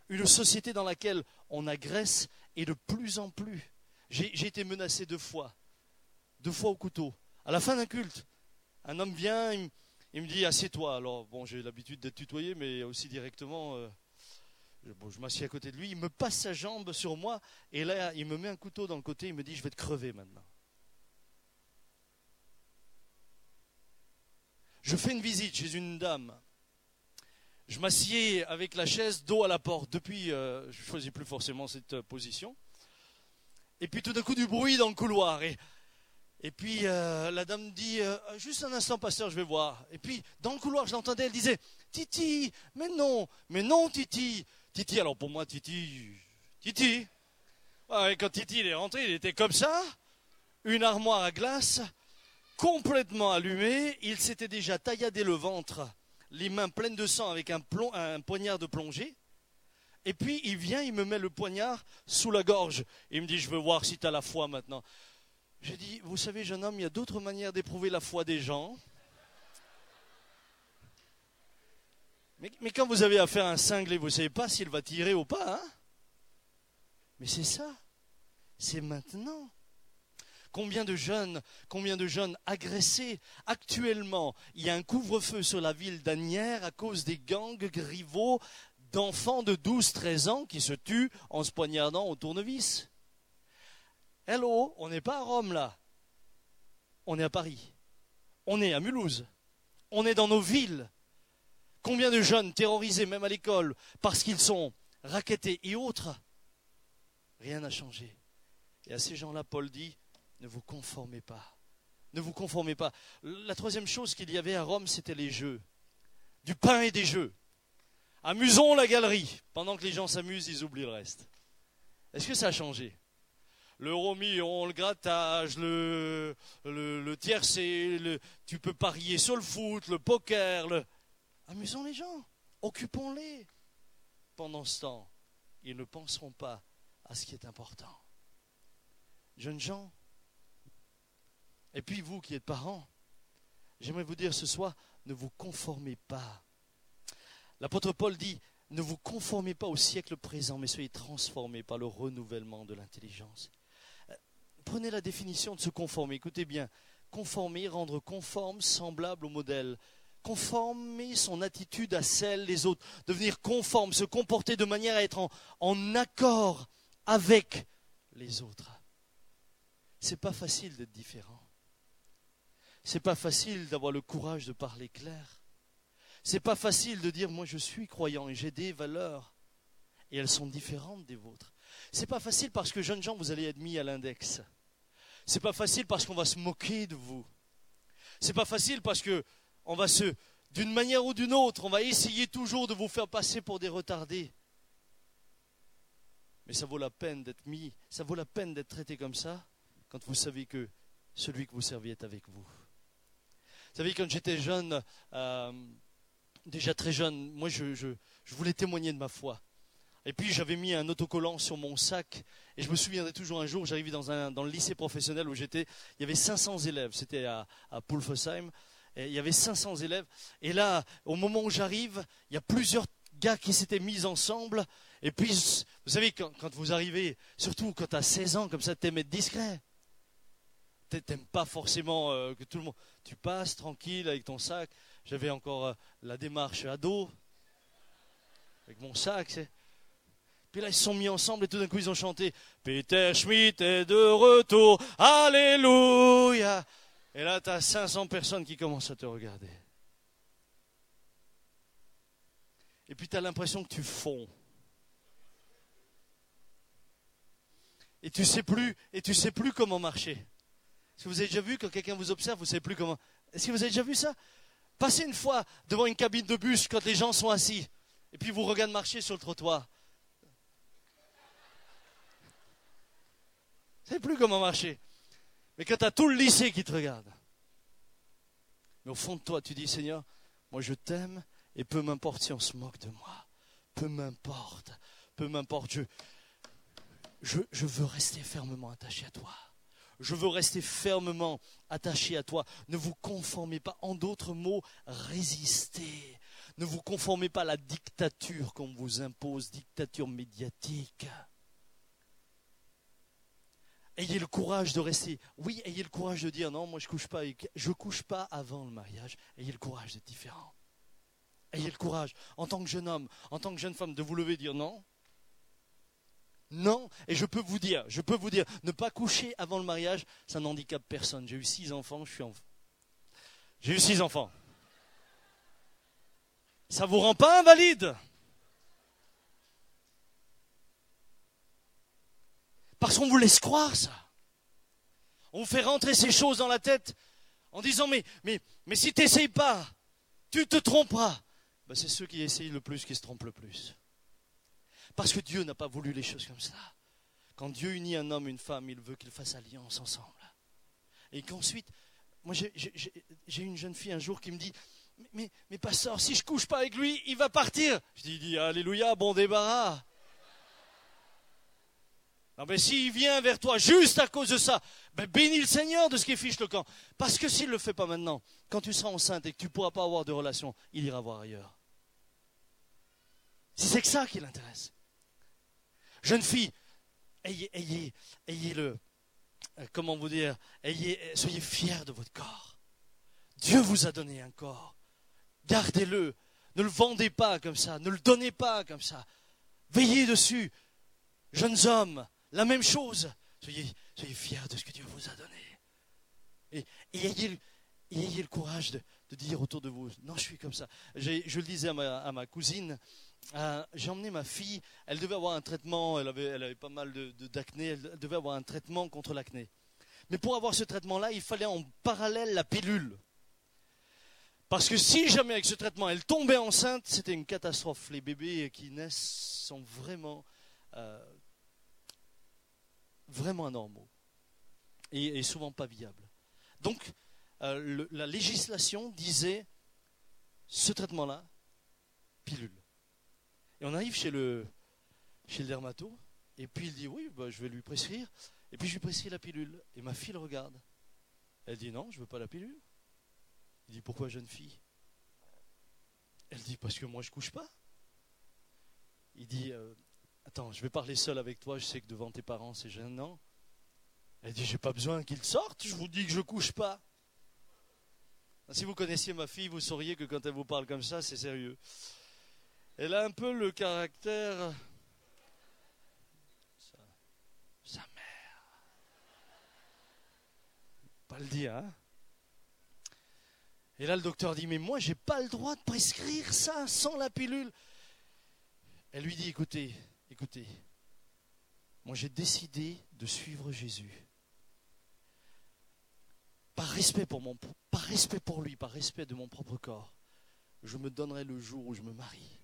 Une société dans laquelle on agresse et de plus en plus. J'ai été menacé deux fois, deux fois au couteau. À la fin d'un culte, un homme vient, il, me dit assieds-toi. Alors bon, j'ai l'habitude d'être tutoyé, mais aussi directement. Euh, je m'assieds à côté de lui, il me passe sa jambe sur moi, et là, il me met un couteau dans le côté, il me dit, je vais te crever maintenant. Je fais une visite chez une dame. Je m'assieds avec la chaise dos à la porte. Depuis, euh, je ne choisis plus forcément cette euh, position. Et puis tout d'un coup, du bruit dans le couloir. Et puis euh, la dame dit, juste un instant, pasteur, je vais voir. Et puis dans le couloir, je l'entendais, elle disait, Titi, mais non, mais non, Titi, Titi, alors pour moi, Titi, Titi. quand Titi est rentré, il était comme ça, une armoire à glace, complètement allumée. Il s'était déjà tailladé le ventre, les mains pleines de sang avec un, un poignard de plongée. Et puis il vient, il me met le poignard sous la gorge. Il me dit, je veux voir si tu as la foi maintenant. J'ai dit, vous savez, jeune homme, il y a d'autres manières d'éprouver la foi des gens. Mais, quand vous avez affaire à un cinglé, vous ne savez pas s'il va tirer ou pas. Hein Mais c'est ça. C'est maintenant. Combien de jeunes, combien de jeunes agressés actuellement Il y a un couvre-feu sur la ville d'Anières à cause des gangs rivaux d'enfants de 12-13 ans qui se tuent en se poignardant au tournevis. Hello, on n'est pas à Rome là. On est à Paris. On est à Mulhouse. On est dans nos villes. Combien de jeunes terrorisés, même à l'école, parce qu'ils sont raquettés et autres? Rien n'a changé. Et à ces gens-là, Paul dit, ne vous conformez pas. Ne vous conformez pas. La troisième chose qu'il y avait à Rome, c'était les jeux. Du pain et des jeux. Amusons la galerie. Pendant que les gens s'amusent, ils oublient le reste. Est-ce que ça a changé? Le romillon, le grattage, le, le, tiercé, le, tu peux parier sur le foot, le poker, Amusons les gens, occupons-les. Pendant ce temps, ils ne penseront pas à ce qui est important. Jeunes gens, et puis vous qui êtes parents, j'aimerais vous dire ce soir, ne vous conformez pas. L'apôtre Paul dit, ne vous conformez pas au siècle présent, mais soyez transformés par le renouvellement de l'intelligence. Prenez la définition de se conformer. Écoutez bien, conformer, rendre conforme, semblable au modèle conformer son attitude à celle des autres, devenir conforme, se comporter de manière à être en, accord avec les autres. c'est pas facile d'être différent. C'est pas facile d'avoir le courage de parler clair. C'est pas facile de dire moi je suis croyant et j'ai des valeurs et elles sont différentes des vôtres. C'est pas facile parce que jeunes gens vous allez être mis à l'index. C'est pas facile parce qu'on va se moquer de vous. C'est pas facile parce que on va se d'une manière ou d'une autre, on va essayer toujours de vous faire passer pour des retardés. Mais ça vaut la peine d'être mis, ça vaut la peine d'être traité comme ça quand vous savez que celui que vous servez est avec vous. Vous savez, quand j'étais jeune, euh, déjà très jeune, moi je, voulais témoigner de ma foi. Et puis j'avais mis un autocollant sur mon sac. Et je me souviendrai toujours un jour, j'arrivais dans, dans le lycée professionnel où j'étais, il y avait 500 élèves, c'était à, à. Et il y avait 500 élèves. Et là, au moment où j'arrive, il y a plusieurs gars qui s'étaient mis ensemble. Et puis, vous savez, quand, vous arrivez, surtout quand tu as 16 ans, comme ça, tu aimes être discret. Tu n'aimes pas forcément euh, que tout le monde. Tu passes tranquille avec ton sac. J'avais encore euh, la démarche ado, avec mon sac. Puis là, ils se sont mis ensemble et tout d'un coup, ils ont chanté Peter Schmidt est de retour. Alléluia. Et là, tu as 500 personnes qui commencent à te regarder. Et puis tu as l'impression que tu fonds. Et tu sais plus, et tu sais plus comment marcher. Est-ce que vous avez déjà vu quand quelqu'un vous observe, vous ne savez plus comment. Est-ce que vous avez déjà vu ça? Passez une fois devant une cabine de bus quand les gens sont assis, et puis vous regardez marcher sur le trottoir. Ne savez plus comment marcher. Mais quand tu as tout le lycée qui te regarde, mais au fond de toi, tu dis Seigneur, moi je t'aime et peu m'importe si on se moque de moi. Peu m'importe, peu m'importe. Je, je, je veux rester fermement attaché à toi. Je veux rester fermement attaché à toi. Ne vous conformez pas. En d'autres mots, résistez. Ne vous conformez pas à la dictature qu'on vous impose, dictature médiatique. Ayez le courage de rester. Oui, ayez le courage de dire non, moi je couche pas. Je couche pas avant le mariage. Ayez le courage d'être différent. Ayez le courage, en tant que jeune homme, en tant que jeune femme, de vous lever et dire non. Non, et je peux vous dire, je peux vous dire, ne pas coucher avant le mariage, ça n'handicape personne. J'ai eu six enfants, je suis en... J'ai eu six enfants. Ça vous rend pas invalide? Parce qu'on vous laisse croire ça. On vous fait rentrer ces choses dans la tête en disant mais, mais, mais si tu n'essayes pas, tu te tromperas. Ben, c'est ceux qui essayent le plus qui se trompent le plus. Parce que Dieu n'a pas voulu les choses comme ça. Quand Dieu unit un homme et une femme, il veut qu'ils fassent alliance ensemble. Et qu'ensuite, moi j'ai une jeune fille un jour qui me dit Mais, mais, mais pasteur, si je couche pas avec lui, il va partir. Je dis Alléluia, bon débarras. Non, mais s'il vient vers toi juste à cause de ça, ben bénis le Seigneur de ce qui fiche le camp. Parce que s'il ne le fait pas maintenant, quand tu seras enceinte et que tu ne pourras pas avoir de relation, il ira voir ailleurs. Si c'est que ça qui l'intéresse. Jeune fille, ayez, ayez, ayez le, euh, comment vous dire, ayez, soyez fiers de votre corps. Dieu vous a donné un corps. Gardez-le. Ne le vendez pas comme ça. Ne le donnez pas comme ça. Veillez dessus. Jeunes hommes, la même chose. Soyez, fiers de ce que Dieu vous a donné. Et, ayez, le courage de, dire autour de vous, non, je suis comme ça. Je le disais à ma, cousine, euh, j'ai emmené ma fille, elle devait avoir un traitement, elle avait, elle avait pas mal d'acné, de, elle devait avoir un traitement contre l'acné. Mais pour avoir ce traitement-là, il fallait en parallèle la pilule. Parce que si jamais avec ce traitement elle tombait enceinte, c'était une catastrophe. Les bébés qui naissent sont vraiment euh, vraiment anormaux et, souvent pas viables. Donc, euh, la législation disait ce traitement-là, pilule. Et on arrive chez le, chez le dermato, et puis il dit oui, bah, je vais lui prescrire, et puis je lui prescris la pilule. Et ma fille le regarde. Elle dit non, je ne veux pas la pilule. Il dit pourquoi jeune fille? Elle dit parce que moi je couche pas. Il dit euh, Attends, je vais parler seul avec toi, je sais que devant tes parents c'est gênant. Elle dit J'ai pas besoin qu'ils sortent, je vous dis que je couche pas. Si vous connaissiez ma fille, vous sauriez que quand elle vous parle comme ça, c'est sérieux. Elle a un peu le caractère. Sa, mère. va le dire. Hein. et là, le docteur dit, mais moi, j'ai pas le droit de prescrire ça sans la pilule. Elle lui dit, écoutez, écoutez, moi j'ai décidé de suivre Jésus. Par respect pour mon, par respect pour lui, par respect de mon propre corps, je me donnerai le jour où je me marie.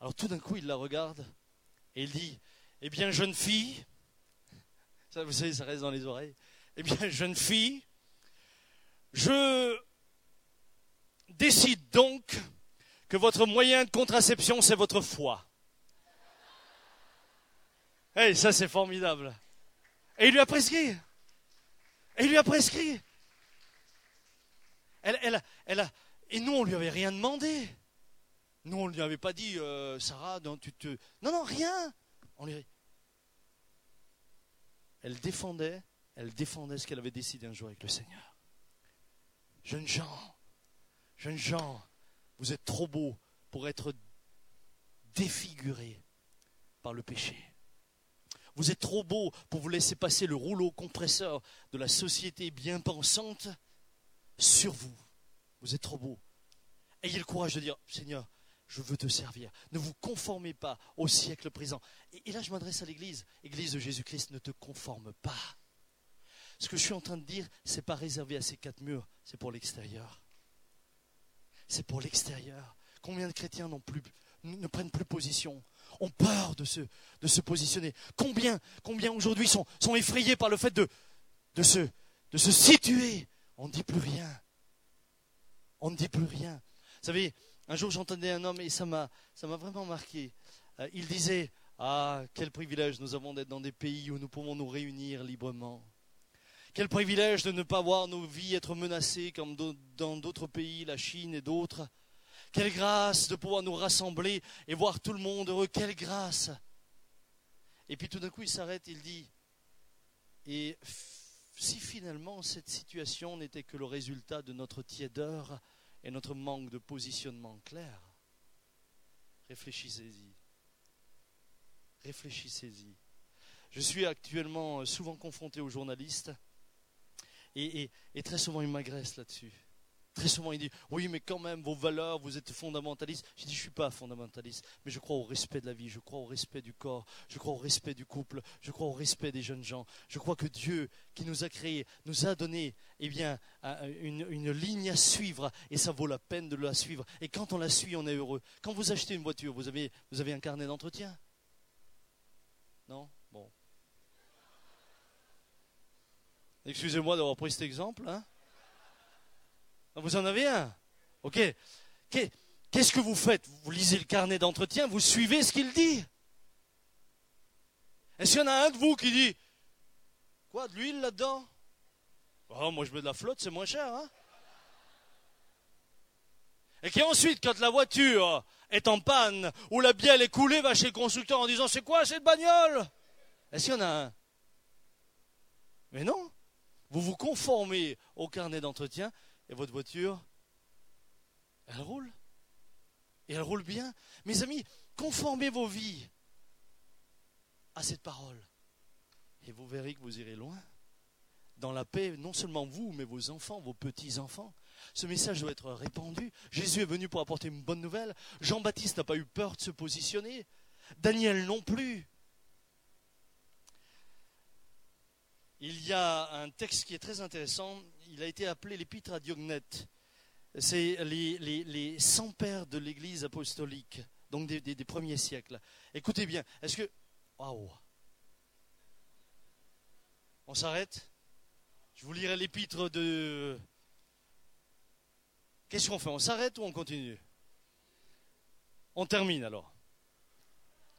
Alors tout d'un coup, il la regarde et il dit, eh bien, jeune fille, ça vous savez, ça reste dans les oreilles, eh bien, jeune fille, je décide donc que votre moyen de contraception, c'est votre foi. Ça c'est formidable. Et il lui a prescrit. Et il lui a prescrit. Elle, elle, elle a, et nous, on ne lui avait rien demandé. Nous, on ne lui avait pas dit, euh, Sarah, non, tu te... Non, non, rien. On lui... Elle défendait, elle défendait ce qu'elle avait décidé un jour avec le Seigneur. Jeunes gens, jeunes gens, vous êtes trop beaux pour être défigurés par le péché. Vous êtes trop beaux pour vous laisser passer le rouleau compresseur de la société bien pensante sur vous. Vous êtes trop beaux. Ayez le courage de dire, Seigneur, je veux te servir. Ne vous conformez pas au siècle présent. Et, là, je m'adresse à l'Église. Église de Jésus-Christ, ne te conforme pas. Ce que je suis en train de dire, ce n'est pas réservé à ces quatre murs, c'est pour l'extérieur. C'est pour l'extérieur. Combien de chrétiens plus, ne prennent plus position, ont peur de se, de se positionner Combien, combien aujourd'hui sont, sont effrayés par le fait de, de, se, de se situer On ne dit plus rien. On ne dit plus rien. Vous savez, un jour j'entendais un homme et ça m'a, ça m'a vraiment marqué. Euh, il disait Ah, quel privilège nous avons d'être dans des pays où nous pouvons nous réunir librement. Quel privilège de ne pas voir nos vies être menacées comme dans d'autres pays, la Chine et d'autres. Quelle grâce de pouvoir nous rassembler et voir tout le monde heureux. Quelle grâce. Et puis tout d'un coup, il s'arrête, il dit, et si finalement cette situation n'était que le résultat de notre tiédeur et notre manque de positionnement clair, réfléchissez-y. Réfléchissez-y. Je suis actuellement souvent confronté aux journalistes et, très souvent, il m'agresse là-dessus. Très souvent, il dit Oui, mais quand même, vos valeurs, vous êtes fondamentaliste. Je dis Je ne suis pas fondamentaliste, mais je crois au respect de la vie, je crois au respect du corps, je crois au respect du couple, je crois au respect des jeunes gens. Je crois que Dieu, qui nous a créés, nous a donné eh bien, une, ligne à suivre, et ça vaut la peine de la suivre. Et quand on la suit, on est heureux. Quand vous achetez une voiture, vous avez, vous avez un carnet d'entretien? Non? Bon. Excusez-moi d'avoir pris cet exemple. Hein vous en avez un Ok. Qu'est-ce que vous faites? Vous lisez le carnet d'entretien, vous suivez ce qu'il dit. Est-ce qu'il y en a un de vous qui dit Quoi, de l'huile là-dedans? Oh, Moi je mets de la flotte, c'est moins cher. Hein et qui ensuite, quand la voiture est en panne ou la bielle est coulée, va chez le constructeur en disant C'est quoi cette bagnole? Est-ce qu'il y en a un? Mais non. Vous vous conformez au carnet d'entretien et votre voiture, elle roule. Et elle roule bien. Mes amis, conformez vos vies à cette parole. Et vous verrez que vous irez loin. Dans la paix, non seulement vous, mais vos enfants, vos petits-enfants. Ce message doit être répandu. Jésus est venu pour apporter une bonne nouvelle. Jean-Baptiste n'a pas eu peur de se positionner. Daniel non plus. il y a un texte qui est très intéressant. Il a été appelé l'épître à Diognète. C'est les, les, 100 pères de l'Église apostolique, donc des, premiers siècles. Écoutez bien, est-ce que... Waouh On s'arrête? Je vous lirai l'épître de... Qu'est-ce qu'on fait? On s'arrête ou on continue? On termine alors.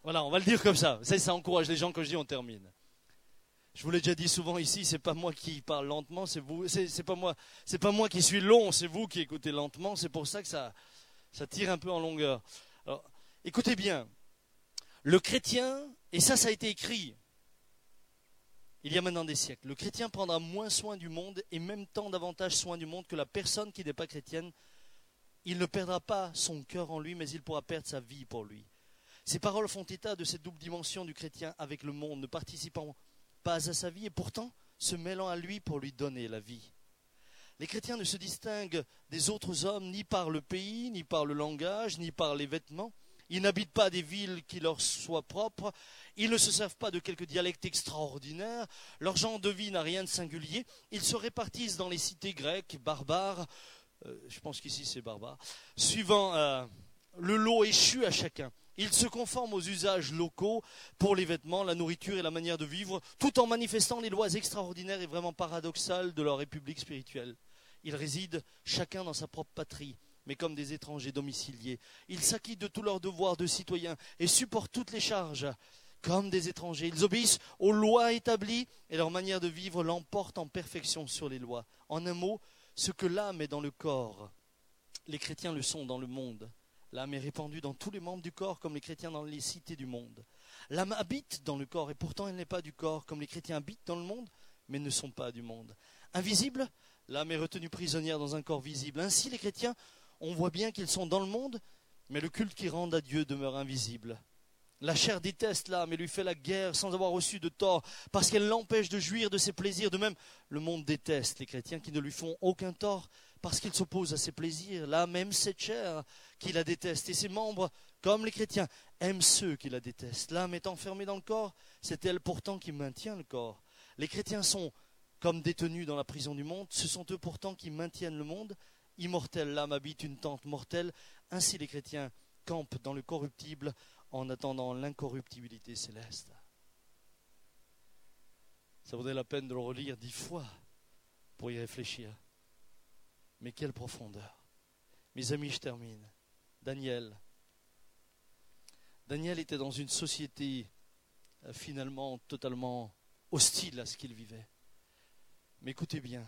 Voilà, on va le dire comme ça. Ça, ça encourage les gens quand je dis on termine. Je vous l'ai déjà dit souvent ici, c'est pas moi qui parle lentement, c'est vous, c'est pas moi, pas moi qui suis long, c'est vous qui écoutez lentement. C'est pour ça que ça, tire un peu en longueur. Écoutez bien, le chrétien, et ça, ça a été écrit il y a maintenant des siècles. Le chrétien prendra moins soin du monde et même tant davantage soin du monde que la personne qui n'est pas chrétienne. Il ne perdra pas son cœur en lui, mais il pourra perdre sa vie pour lui. Ces paroles font état de cette double dimension du chrétien avec le monde, ne participant pas à sa vie, et pourtant, se mêlant à lui pour lui donner la vie. Les chrétiens ne se distinguent des autres hommes ni par le pays, ni par le langage, ni par les vêtements. Ils n'habitent pas des villes qui leur soient propres. Ils ne se servent pas de quelque dialecte extraordinaire. Leur genre de vie n'a rien de singulier. Ils se répartissent dans les cités grecques, barbares. Euh, je pense qu'ici c'est barbare. Suivant euh, le lot échu à chacun. Ils se conforment aux usages locaux pour les vêtements, la nourriture et la manière de vivre, tout en manifestant les lois extraordinaires et vraiment paradoxales de leur république spirituelle. Ils résident chacun dans sa propre patrie mais comme des étrangers domiciliés. Ils s'acquittent de tous leurs devoirs de citoyens et supportent toutes les charges comme des étrangers. Ils obéissent aux lois établies et leur manière de vivre l'emporte en perfection sur les lois. En un mot, ce que l'âme est dans le corps, les chrétiens le sont dans le monde. L'âme est répandue dans tous les membres du corps comme les chrétiens dans les cités du monde. L'âme habite dans le corps et pourtant elle n'est pas du corps comme les chrétiens habitent dans le monde mais ne sont pas du monde. Invisible, l'âme est retenue prisonnière dans un corps visible. Ainsi les chrétiens on voit bien qu'ils sont dans le monde, mais le culte qu'ils rendent à Dieu demeure invisible. La chair déteste l'âme et lui fait la guerre sans avoir reçu de tort, parce qu'elle l'empêche de jouir de ses plaisirs. De même, le monde déteste les chrétiens qui ne lui font aucun tort, parce qu'ils s'opposent à ses plaisirs. L'âme aime cette chair qui la déteste, et ses membres, comme les chrétiens, aiment ceux qui la détestent. L'âme est enfermée dans le corps, c'est elle pourtant qui maintient le corps. Les chrétiens sont comme détenus dans la prison du monde, ce sont eux pourtant qui maintiennent le monde, immortelle, l'âme habite une tente mortelle. Ainsi les chrétiens campent dans le corruptible en attendant l'incorruptibilité céleste. Ça vaudrait la peine de le relire dix fois pour y réfléchir. Mais quelle profondeur. Mes amis, je termine. Daniel. Daniel était dans une société euh, finalement totalement hostile à ce qu'il vivait. Mais écoutez bien,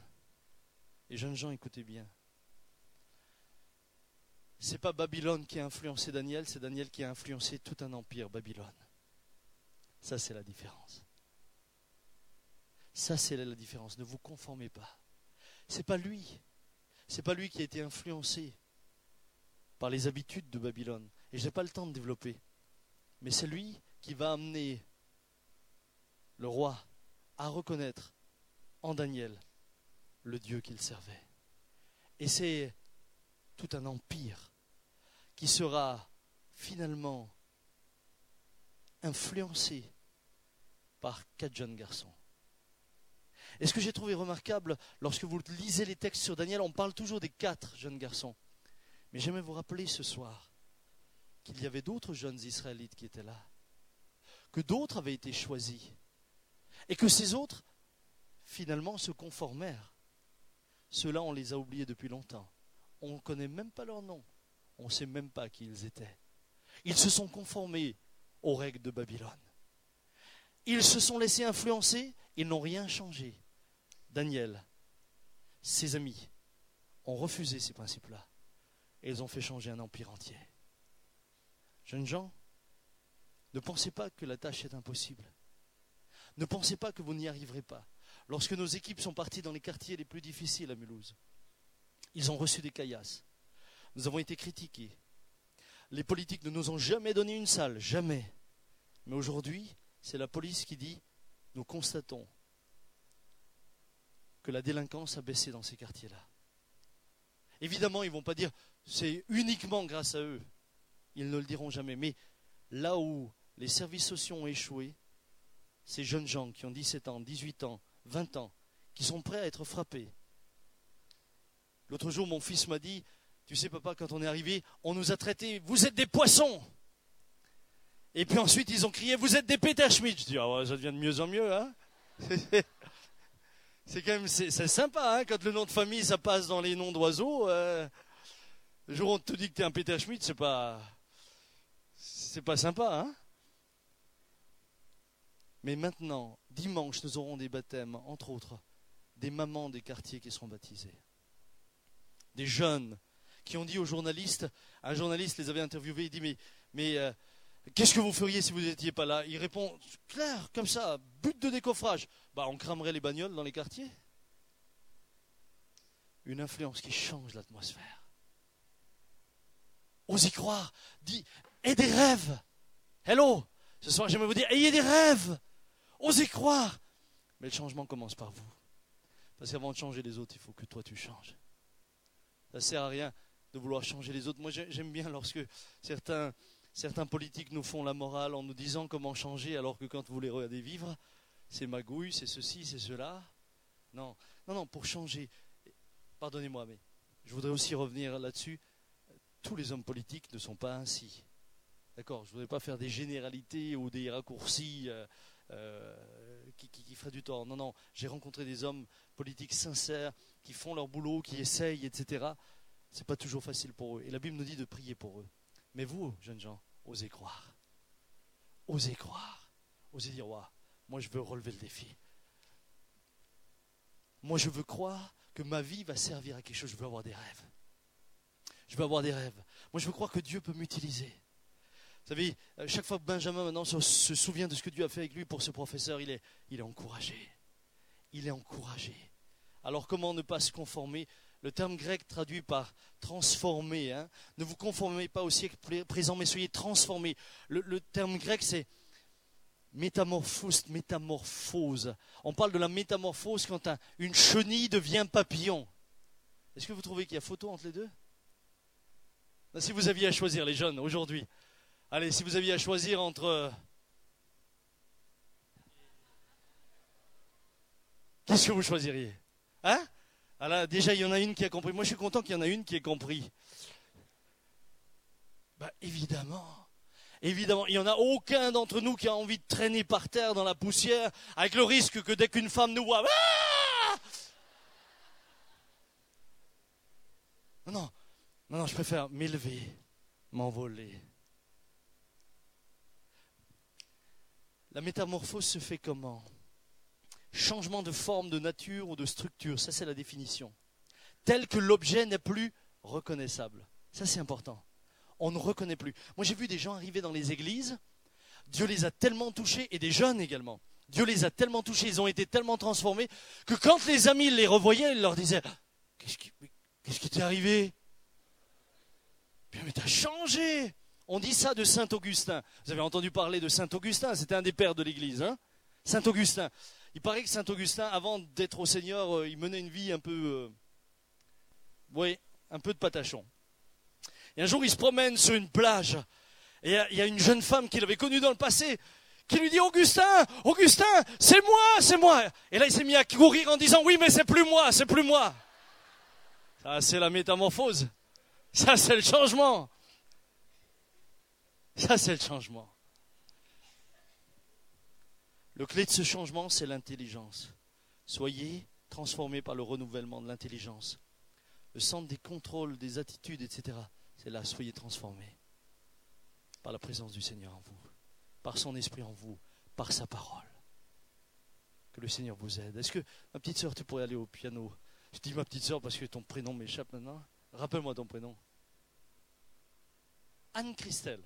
les jeunes gens écoutez bien n'est pas Babylone qui a influencé Daniel, c'est Daniel qui a influencé tout un empire, Babylone. Ça, c'est la différence. Ça, c'est la différence. Ne vous conformez pas. C'est pas lui. C'est pas lui qui a été influencé par les habitudes de Babylone. Et je n'ai pas le temps de développer. Mais c'est lui qui va amener le roi à reconnaître en Daniel le Dieu qu'il servait. Et c'est tout un empire qui sera finalement influencé par quatre jeunes garçons. Et ce que j'ai trouvé remarquable, lorsque vous lisez les textes sur Daniel, on parle toujours des quatre jeunes garçons. Mais j'aimerais vous rappeler ce soir qu'il y avait d'autres jeunes Israélites qui étaient là, que d'autres avaient été choisis, et que ces autres, finalement, se conformèrent. Ceux-là, on les a oubliés depuis longtemps. On ne connaît même pas leur nom on ne sait même pas qui ils étaient. Ils se sont conformés aux règles de Babylone. Ils se sont laissés influencer, ils n'ont rien changé. Daniel, ses amis, ont refusé ces principes-là. Et ils ont fait changer un empire entier. Jeunes gens, ne pensez pas que la tâche est impossible. Ne pensez pas que vous n'y arriverez pas. Lorsque nos équipes sont parties dans les quartiers les plus difficiles à Mulhouse, ils ont reçu des caillasses. Nous avons été critiqués. Les politiques ne nous ont jamais donné une salle, jamais. Mais aujourd'hui, c'est la police qui dit, nous constatons que la délinquance a baissé dans ces quartiers-là. Évidemment, ils ne vont pas dire, c'est uniquement grâce à eux. Ils ne le diront jamais. Mais là où les services sociaux ont échoué, ces jeunes gens qui ont 17 ans, 18 ans, 20 ans, qui sont prêts à être frappés. L'autre jour, mon fils m'a dit, tu sais, papa, quand on est arrivé, on nous a traités, vous êtes des poissons. Et puis ensuite, ils ont crié, vous êtes des Peter Schmidt. Je dis, ah ça devient de mieux en mieux, hein. C'est quand même, c'est sympa, hein, quand le nom de famille, ça passe dans les noms d'oiseaux. Euh, le jour où on te dit que tu es un Peter Schmidt, c'est pas, c'est pas sympa, hein. Mais maintenant, dimanche, nous aurons des baptêmes, entre autres, des mamans des quartiers qui seront baptisées. Des jeunes qui ont dit aux journalistes, un journaliste les avait interviewés, il dit mais, mais euh, qu'est-ce que vous feriez si vous n'étiez pas là? Il répond, clair, comme ça, but de décoffrage. Bah on cramerait les bagnoles dans les quartiers. Une influence qui change l'atmosphère. Osez croire, dit, et des rêves. Hello, ce soir j'aimerais vous dire, ayez des rêves. Osez croire. Mais le changement commence par vous. Parce qu'avant de changer les autres, il faut que toi tu changes. Ça ne sert à rien de vouloir changer les autres. Moi, j'aime bien lorsque certains, certains politiques nous font la morale en nous disant comment changer, alors que quand vous les regardez vivre, c'est magouille, c'est ceci, c'est cela. Non, non, non, pour changer. Pardonnez-moi, mais je voudrais aussi revenir là-dessus. Tous les hommes politiques ne sont pas ainsi. D'accord Je ne voudrais pas faire des généralités ou des raccourcis euh, euh, qui, feraient du tort. Non, non, j'ai rencontré des hommes politiques sincères qui font leur boulot, qui essayent, etc. C'est pas toujours facile pour eux. Et la Bible nous dit de prier pour eux. Mais vous, jeunes gens, osez croire. Osez croire. Osez dire, moi je veux relever le défi. Moi je veux croire que ma vie va servir à quelque chose. Je veux avoir des rêves. Je veux avoir des rêves. Moi je veux croire que Dieu peut m'utiliser. Vous savez, euh, chaque fois que Benjamin maintenant se, souvient de ce que Dieu a fait avec lui pour ce professeur, il est, il est encouragé. Il est encouragé. Alors comment ne pas se conformer? Le terme grec traduit par transformer. Hein. ne vous conformez pas au siècle présent, mais soyez transformés. Le, terme grec, c'est métamorphose, métamorphose. On parle de la métamorphose quand une chenille devient papillon. Est-ce que vous trouvez qu'il y a photo entre les deux? Si vous aviez à choisir, les jeunes, aujourd'hui, Allez, si vous aviez à choisir entre... Qu'est-ce que vous choisiriez? Hein? Ah déjà, il y en a une qui a compris. Moi, je suis content qu'il y en a une qui ait compris. Bah, évidemment. Évidemment, il n'y en a aucun d'entre nous qui a envie de traîner par terre dans la poussière avec le risque que dès qu'une femme nous voit... Ah non, non, non, je préfère m'élever, m'envoler. La métamorphose se fait comment? Changement de forme, de nature ou de structure, ça c'est la définition. Tel que l'objet n'est plus reconnaissable. Ça c'est important. On ne reconnaît plus. Moi j'ai vu des gens arriver dans les églises, Dieu les a tellement touchés, et des jeunes également. Dieu les a tellement touchés, ils ont été tellement transformés, que quand les amis les revoyaient, ils leur disaient Qu'est-ce qui, t'est arrivé? Mais t'as changé on dit ça de Saint Augustin. Vous avez entendu parler de Saint Augustin, c'était un des pères de l'Église. Hein? Saint Augustin. Il paraît que Saint Augustin, avant d'être au Seigneur, euh, il menait une vie un peu... Euh, oui, un peu de patachon. Et un jour, il se promène sur une plage. Et il y a une jeune femme qu'il avait connue dans le passé qui lui dit Augustin, Augustin, c'est moi, c'est moi. Et là, il s'est mis à courir en disant Oui, mais c'est plus moi, c'est plus moi. Ça, c'est la métamorphose. Ça, c'est le changement. Ça, c'est le changement. Le clé de ce changement, c'est l'intelligence. Soyez transformés par le renouvellement de l'intelligence. Le centre des contrôles, des attitudes, etc. C'est là, soyez transformés par la présence du Seigneur en vous, par son esprit en vous, par sa parole. Que le Seigneur vous aide. Est-ce que, ma petite sœur, tu pourrais aller au piano? Je dis ma petite sœur parce que ton prénom m'échappe maintenant. Rappelle-moi ton prénom. Anne-Christelle.